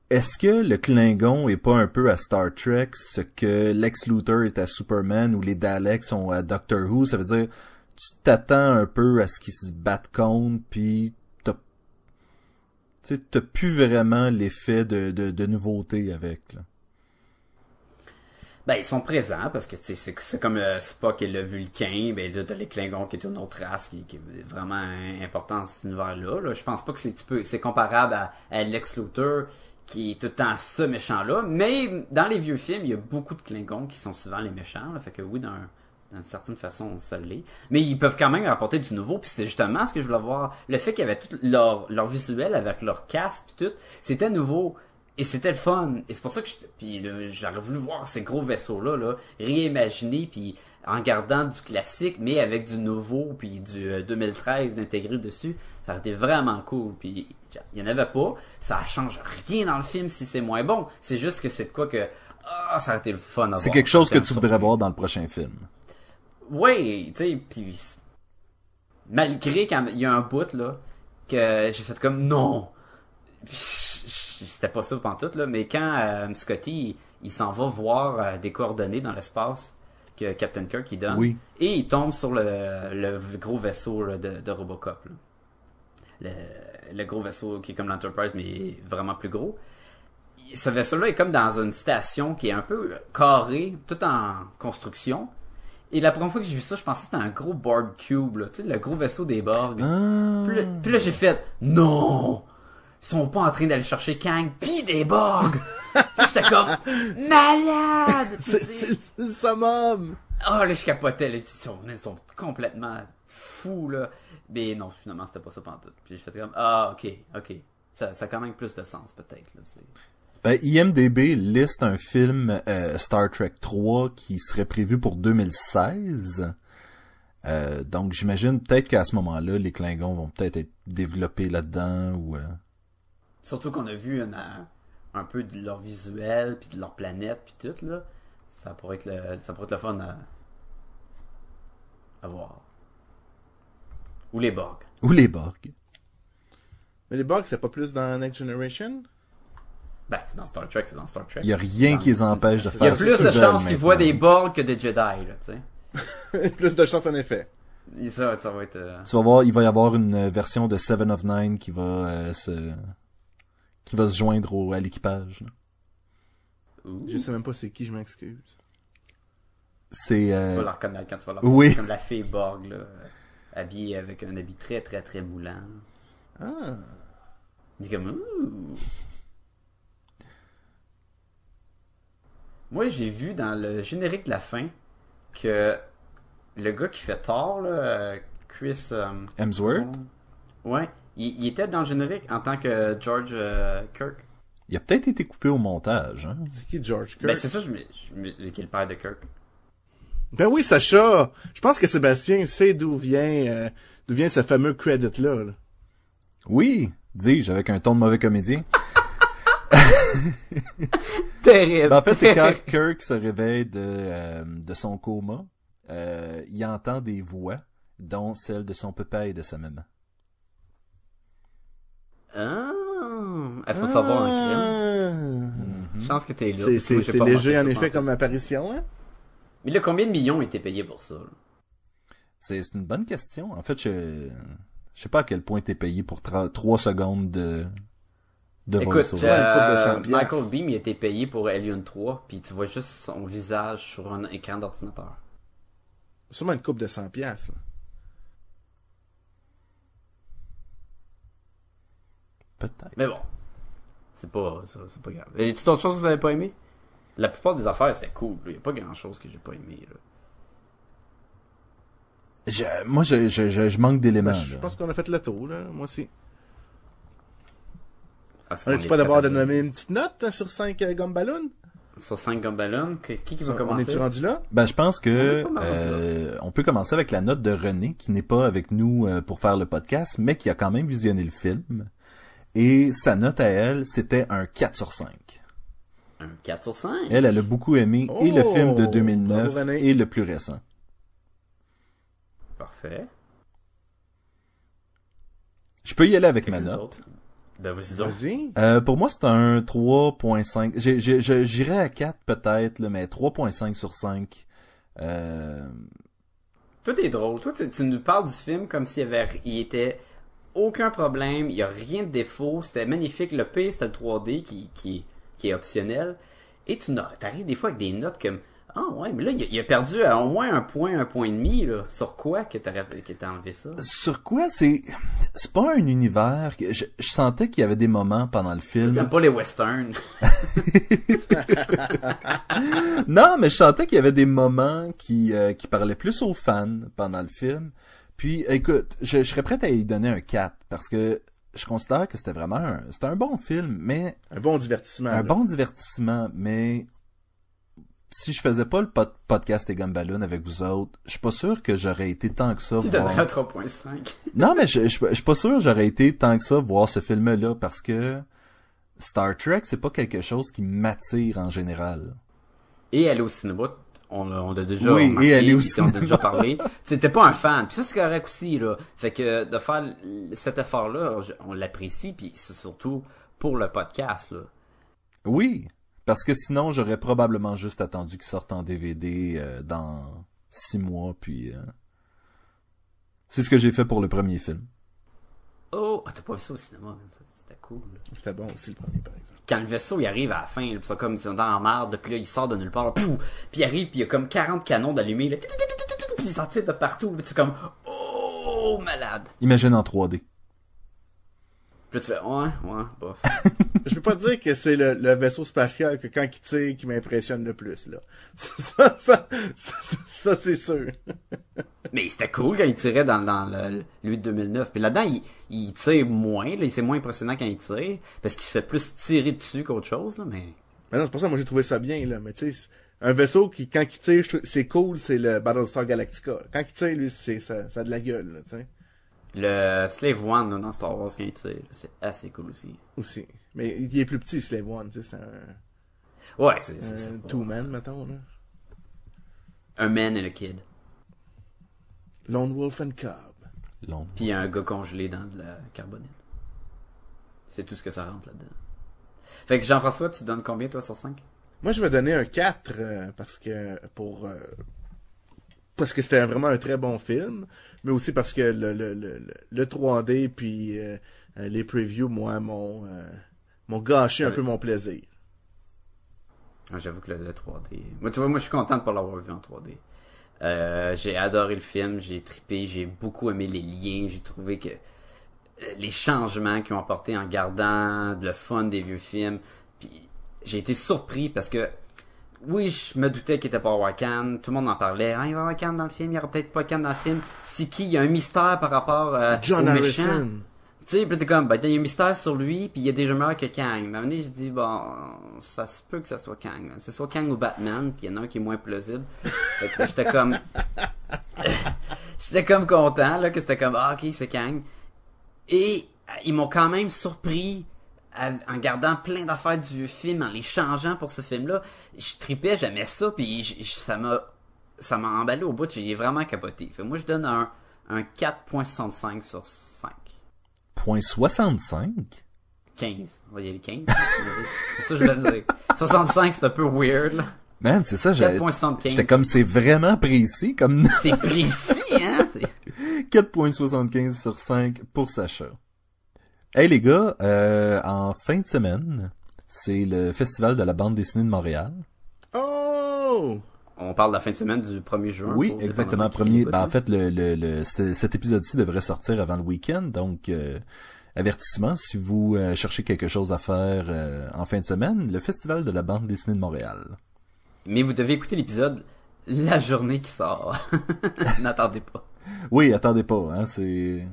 Est-ce que le Klingon est pas un peu à Star Trek ce que Lex Luthor est à Superman ou les Daleks sont à Doctor Who? Ça veut dire, tu t'attends un peu à ce qu'ils se battent contre, puis tu t'as plus vraiment l'effet de, nouveauté avec, là. Ben, ils sont présents parce que c'est comme euh, Spock et le Vulcain, ben là les Klingons qui est une autre race qui, est vraiment important dans cet univers-là. Là. Je pense pas que c'est comparable à, Lex Luthor qui est tout le temps ce méchant-là, mais dans les vieux films, il y a beaucoup de Klingons qui sont souvent les méchants. Fait que oui, d'un d'une certaine façon, ça l'est. Mais ils peuvent quand même apporter du nouveau, puis c'est justement ce que je voulais voir. Le fait qu'il y avait tout leur, leur visuel avec leur casque puis tout, c'était nouveau. Et c'était le fun. Et c'est pour ça que j'aurais voulu voir ces gros vaisseaux-là, là, réimaginés, puis en gardant du classique, mais avec du nouveau, puis du euh, 2013 intégré dessus. Ça aurait été vraiment cool. Puis il y en avait pas. Ça change rien dans le film si c'est moins bon. C'est juste que c'est de quoi que... Ah, ça aurait été le fun C'est quelque chose que tu voudrais voir dans le prochain film. Oui, tu sais, puis malgré qu'il y a un bout là que j'ai fait comme non, c'était pas ça pantoute là, mais quand euh, Scotty il, il s'en va voir euh, des coordonnées dans l'espace que Captain Kirk il donne, Oui. et il tombe sur le, le gros vaisseau là, de, de Robocop, là. Le, le gros vaisseau qui est comme l'Enterprise mais vraiment plus gros. Ce vaisseau-là est comme dans une station qui est un peu carrée, tout en construction. Et la première fois que j'ai vu ça, je pensais que c'était un gros Borg Cube, là, tu sais, le gros vaisseau des Borg. Ah. Puis là, j'ai fait non, ils sont pas en train d'aller chercher Kang pis des Borg. J'étais comme malade. C'est le summum! Ah là, je capotais. Là, ils, sont, ils sont complètement fous là. Mais non, finalement, c'était pas ça pantoute. Puis j'ai fait comme ah ok, ok. Ça, ça a quand même plus de sens peut-être là. Ben, IMDB liste un film euh, Star Trek 3 qui serait prévu pour 2016. Euh, donc j'imagine peut-être qu'à ce moment-là, les Klingons vont peut-être être développés là-dedans ou euh, Surtout qu'on a vu un, un peu de leur visuel, puis de leur planète, puis tout, là. Ça pourrait être le, ça pourrait être le fun à, à voir. Ou les Borg. ou les Borg. Mais les bugs, c'est pas plus dans Next Generation? Ben, c'est dans Star Trek, c'est dans Star Trek. Il y a rien Dans- qui les empêche de Il Il y faire a plus de chances qu'ils voient des Borg que des Jedi, là, tu sais. plus de chance en effet. Et Ça, ça va être... euh, Tu vas voir, il va y avoir une version de Seven of Nine qui va euh, se qui va se joindre au, à l'équipage. Je sais même pas c'est qui, je m'excuse. C'est Tu vas euh, la reconnaître quand tu vas la Oui. Comme la fille Borg, là, euh, habillée avec un habit très, très, très moulant. Ah. Il est comme, ouh. Moi, j'ai vu dans le générique de la fin que le gars qui fait Thor, là, Chris. euh, Hemsworth? Ouais. Il, il était dans le générique en tant que George euh, Kirk. Il a peut-être été coupé au montage. Hein? C'est qui George Kirk? Ben, c'est ça, je me, je me- qui est le père de Kirk. Ben oui, Sacha! Je pense que Sébastien sait d'où vient, euh, d'où vient ce fameux credit-là. là. Oui, dis-je avec un ton de mauvais comédien. Terrible. Ben, en fait, c'est quand Kirk se réveille de, euh, de son coma, euh, il entend des voix, dont celle de son papa et de sa maman. Ah, il faut savoir un crime. Ah. Chance que t'es là. C'est, léger en effet comme apparition, hein? Mais là, combien de millions ont été payés pour ça? là? C'est c'est une bonne question. En fait, je je sais pas à quel point t'es payé pour 3 secondes de de Écoute, de euh, 100 piastres. Michael Beam il a été payé pour Alien 3, puis tu vois juste son visage sur un écran d'ordinateur. Sûrement une coupe de 100 piastres. là. Peut-être. Mais bon, c'est pas, c'est c'est pas grave. Et tout autre chose que vous avez pas aimé? La plupart des affaires, c'était cool. Il y a pas grand chose que j'ai pas aimé. Là. Je- moi, je, je, je, je manque d'éléments. Ben, je là. pense qu'on a fait le tour, là. Moi aussi. Parce On qu'on est-tu est pas d'abord de nommer une petite note hein, sur 5 euh? Sur 5 gumballoons, qui, qui qui va On commencer? est-tu rendu là? Ben, je pense On que est pas mal rendu euh, on peut commencer avec la note de René, qui n'est pas avec nous euh, pour faire le podcast, mais qui a quand même visionné le film. Et sa note à elle, c'était un 4 sur 5. Un 4 sur 5. Elle, elle a beaucoup aimé et le film de 2009 Bravo, René. et le plus récent. Parfait. Je peux y aller avec ma note. Ben, vas-y donc. Vas-y. Euh, pour moi, c'est un 3.5. J'ai- j'ai- je- J'irais à 4 peut-être, mais 3.5 sur 5. Euh, Toi, t'es drôle. Toi, tu, tu nous parles du film comme s'il y avait, il était aucun problème, il y a rien de défaut, c'était magnifique. Le pire, c'était le 3D qui, qui, qui est optionnel. Et tu n'as- t'arrives des fois avec des notes comme, Ah ouais, mais là, il a, perdu à au moins un point, un point et demi, là. Sur quoi que t'as que t'as enlevé ça? Sur quoi c'est c'est pas un univers que je, je sentais qu'il y avait des moments pendant le film. T'aimes pas les westerns. Non, mais je sentais qu'il y avait des moments qui euh, qui parlaient plus aux fans pendant le film. Puis écoute, je, je serais prêt à y donner un 4 parce que je considère que c'était vraiment un c'était un bon film, mais Un bon divertissement. un là. bon divertissement, mais si je faisais pas le pod- podcast et Gumballoon avec vous autres, je suis pas sûr que j'aurais été tant que ça Tu voir... donnerais un 3.5. Non, mais je, je, je suis pas sûr que j'aurais été tant que ça voir ce film-là parce que Star Trek, c'est pas quelque chose qui m'attire en général. Et aller au cinéma, on l'a, on l'a déjà Oui, remarqué, et aller au puis on a déjà cinéma. parlé. T'étais pas un fan. Puis ça, c'est correct aussi, là. Fait que de faire cet effort-là, on l'apprécie, puis c'est surtout pour le podcast, là. Oui, parce que sinon j'aurais probablement juste attendu qu'il sorte en DVD euh, dans six mois, puis euh, c'est ce que j'ai fait pour le premier film. Oh, ah, t'as pas vu ça au cinéma, man. Ça, C'était cool. là. C'était bon aussi le premier, par exemple. Quand le vaisseau, il arrive à la fin, là, pis c'est comme, ils sont dans la merde, puis là, il sort de nulle part, là, pouf! puis il arrive, puis il y a comme 40 canons d'allumés, là, puis ils tirent de partout, puis c'est comme, oh, malade! Imagine en 3D. Puis là, tu fais, ouais, ouais, bof. Je peux pas dire que c'est le, le vaisseau spatial que quand il tire qui m'impressionne le plus, là. Ça, ça, ça, ça, ça, c'est sûr. Mais c'était cool quand il tirait dans, dans le, lui de 2009. Puis là-dedans, il, il tire moins, là, c'est moins impressionnant quand il tire, parce qu'il se fait plus tirer dessus qu'autre chose, là, mais... Mais non, c'est pour ça, moi, j'ai trouvé ça bien, là. Mais tu sais, un vaisseau qui, quand il tire, c'est cool, c'est le Battlestar Galactica. Quand il tire, lui, c'est, ça, ça a de la gueule, là, tu sais. Le Slave One, là, dans Star Wars, quand il tire, c'est assez cool aussi. Aussi. Mais il est plus petit, Slave One, tu sais, c'est un, Ouais, c'est, c'est, un two-man, mettons, là. un man et a kid. Lone Wolf and Cub. Long. Puis un gars congelé dans de la carbonite. C'est tout ce que ça rentre là-dedans. Fait que Jean-François, tu donnes combien toi sur 5? Moi, je vais donner un 4 euh, parce que pour euh, parce que c'était vraiment un très bon film, mais aussi parce que le le le, le- le 3D puis euh, euh, les previews, moi, m'ont euh, m'ont gâché un Ouais. peu mon plaisir. Ah, J'avoue que le, le 3D. Moi, tu vois, moi, je suis content de pas l'avoir vu en 3D. Euh, j'ai adoré le film, j'ai trippé, j'ai beaucoup aimé les liens, j'ai trouvé que les changements qu'ils ont apportés en gardant le fun des vieux films, puis j'ai été surpris parce que oui, je me doutais qu'il était pas avoir tout le monde en parlait, ah, il va avoir Khan dans le film, il y aura peut-être pas Khan dans le film. C'est qui? Il y a un mystère par rapport euh, John au méchant. Harrison. Tu sais, pis t'es comme, ben, il y a un mystère sur lui, puis il y a des rumeurs que Kang. Mais à un moment donné, j'ai dit, bon, ça se peut que ça soit Kang. là. C'est soit Kang ou Batman, puis il y en a un qui est moins plausible. Fait que j'étais comme... j'étais comme content, là, que c'était comme, ah, ok, c'est Kang. Et ils m'ont quand même surpris en gardant plein d'affaires du film, en les changeant pour ce film-là. Je tripais, j'aimais ça, puis j- j- ça m'a ça m'a emballé au bout, j'ai vraiment capoté. Fait moi, je donne un, un 4.65 sur 5. Point 65? 15. On va y aller 15. c'est ça que je voulais dire. 65, c'est un peu weird, là. Man, c'est ça, j'ai- 4.75. j'étais comme c'est vraiment précis, comme C'est précis, hein? C'est- 4.75 sur 5 pour Sacha. Hey les gars, euh, en fin de semaine, c'est le festival de la bande dessinée de Montréal. Oh! On parle de la fin de semaine du 1er juin. Oui, exactement. Premier, ben, en hein. fait, le, le, le- cet cet épisode-ci devrait sortir avant le week-end, donc euh, avertissement si vous euh, cherchez quelque chose à faire euh, en fin de semaine, le festival de la bande dessinée de Montréal. Mais vous devez écouter l'épisode la journée qui sort. N'attendez pas. Oui, attendez pas, hein, c'est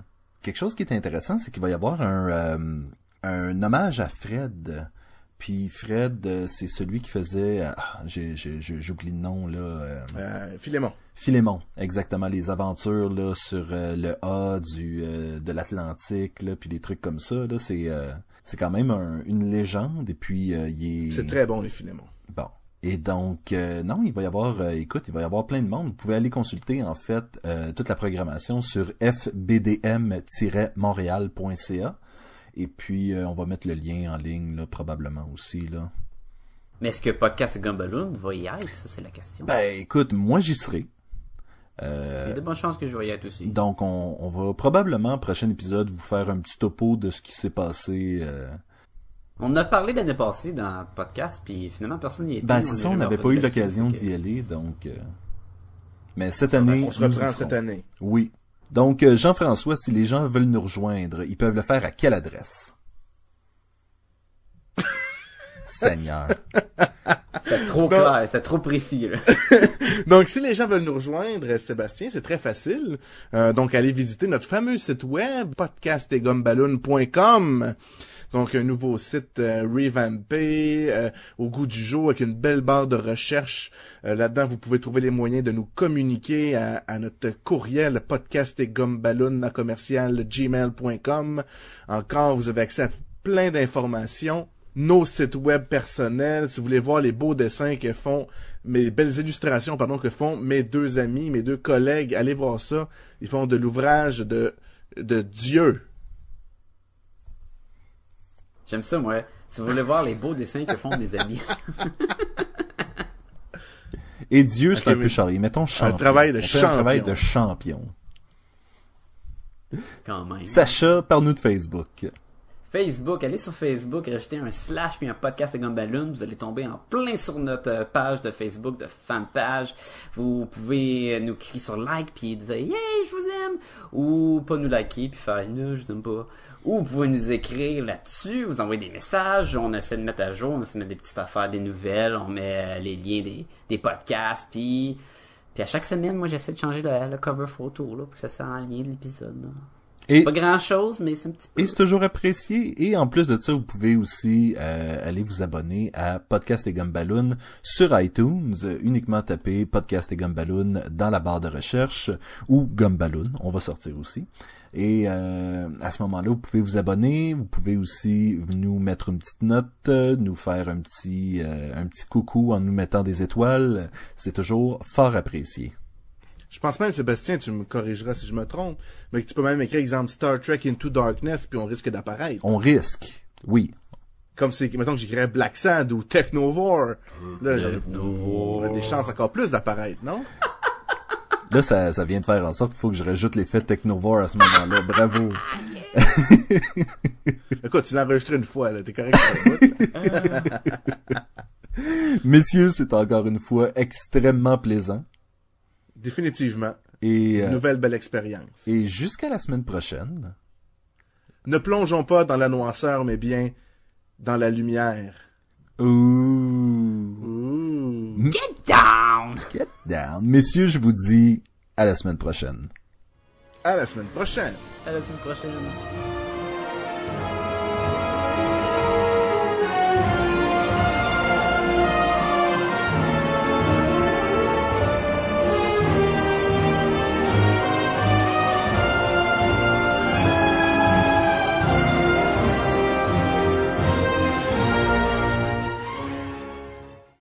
quelque chose qui est intéressant, c'est qu'il va y avoir un euh, un hommage à Fred. Puis Fred, euh, c'est celui qui faisait, euh, ah, j'oublie le nom là. euh, Euh, Philémon. Philémon, exactement, les aventures là sur euh, le A du de l'Atlantique là, puis des trucs comme ça là, c'est c'est quand même un- une légende et puis il est C'est très bon, les Philémon. bon. Et donc euh, non, il va y avoir euh, écoute, il va y avoir plein de monde, vous pouvez aller consulter en fait euh, toute la programmation sur fbdm-montréal.ca et puis on va mettre le lien en ligne là probablement aussi là. Mais est-ce que Podcast Gumballoon va y être? Ça, c'est la question. Ben écoute, moi j'y serai. Il y a de bonnes chances que je vais y être aussi. Donc, on, on va probablement, prochain épisode, vous faire un petit topo de ce qui s'est passé On a parlé l'année passée dans le podcast, puis finalement personne n'y était. Ben, c'est ça, on n'avait pas eu l'occasion d'y aller, donc... euh, Mais cette année... On se reprend cette année. Oui. Donc, euh, Jean-François, si les gens veulent nous rejoindre, ils peuvent le faire à quelle adresse? Seigneur. C'est trop Non. clair, c'est trop précis, là. Donc, si les gens veulent nous rejoindre, Sébastien, c'est très facile. Euh, donc, allez visiter notre fameux site web, podcastetgumballoon.com. Donc, un nouveau site euh, revampé, euh, au goût du jour, avec une belle barre de recherche. Euh, Là-dedans, vous pouvez trouver les moyens de nous communiquer à, à notre courriel podcastetgumballoon à commercial gmail.com. Encore, vous avez accès à plein d'informations nos sites web personnels, si vous voulez voir les beaux dessins que font, mes belles illustrations, pardon, que font mes deux amis, mes deux collègues, allez voir ça. Ils font de l'ouvrage de, de Dieu. J'aime ça, moi. Si vous voulez voir les beaux dessins que font mes amis. Et Dieu, c'est Ok, un peu mais- charrier. Mettons champion. travail de On fait Un travail champion. de champion. Quand même. Sacha, parle-nous de Facebook. Facebook, allez sur Facebook, rajoutez un slash puis un podcast de Gumballoon, vous allez tomber en plein sur notre page de Facebook, de fan page. Vous pouvez nous cliquer sur like puis dire hey je vous aime ou pas nous liker puis faire non je vous aime pas. Ou vous pouvez nous écrire là-dessus, vous envoyer des messages, on essaie de mettre à jour, on essaie de mettre des petites affaires, des nouvelles, on met euh, les liens des, des podcasts puis puis à chaque semaine moi j'essaie de changer le, le cover photo là pour que ça soit en lien de l'épisode. Et, Pas grand chose mais c'est un petit peu. et c'est toujours apprécié. Et en plus de ça, vous pouvez aussi euh, aller vous abonner à Podcast et Gumballoon sur iTunes. Uniquement taper Podcast et Gumballoon dans la barre de recherche ou Gumballoon. On va sortir aussi. Et euh, à ce moment-là, vous pouvez vous abonner. Vous pouvez aussi nous mettre une petite note, euh, nous faire un petit euh, un petit coucou en nous mettant des étoiles. C'est toujours fort apprécié. Je pense même, Sébastien, tu me corrigeras si je me trompe, mais que tu peux même écrire exemple Star Trek Into Darkness, puis on risque d'apparaître. On risque, oui. Comme si, mettons que j'écrirais Black Sand ou Technovore. Là, ai- on a des chances encore plus d'apparaître, non? Là, ça, ça vient de faire en sorte qu'il faut que je rajoute l'effet Technovore à ce moment-là. Bravo. Écoute, tu l'as enregistré une fois, là, t'es correct pour le bout. Messieurs, c'est encore une fois extrêmement plaisant. Définitivement. Et, euh, Nouvelle belle expérience. et jusqu'à la semaine prochaine. Ne plongeons pas dans la noirceur, mais bien dans la lumière. Ouh. Ouh. Get down! Get down. Messieurs, je vous dis à la semaine prochaine. À la semaine prochaine. À la semaine prochaine.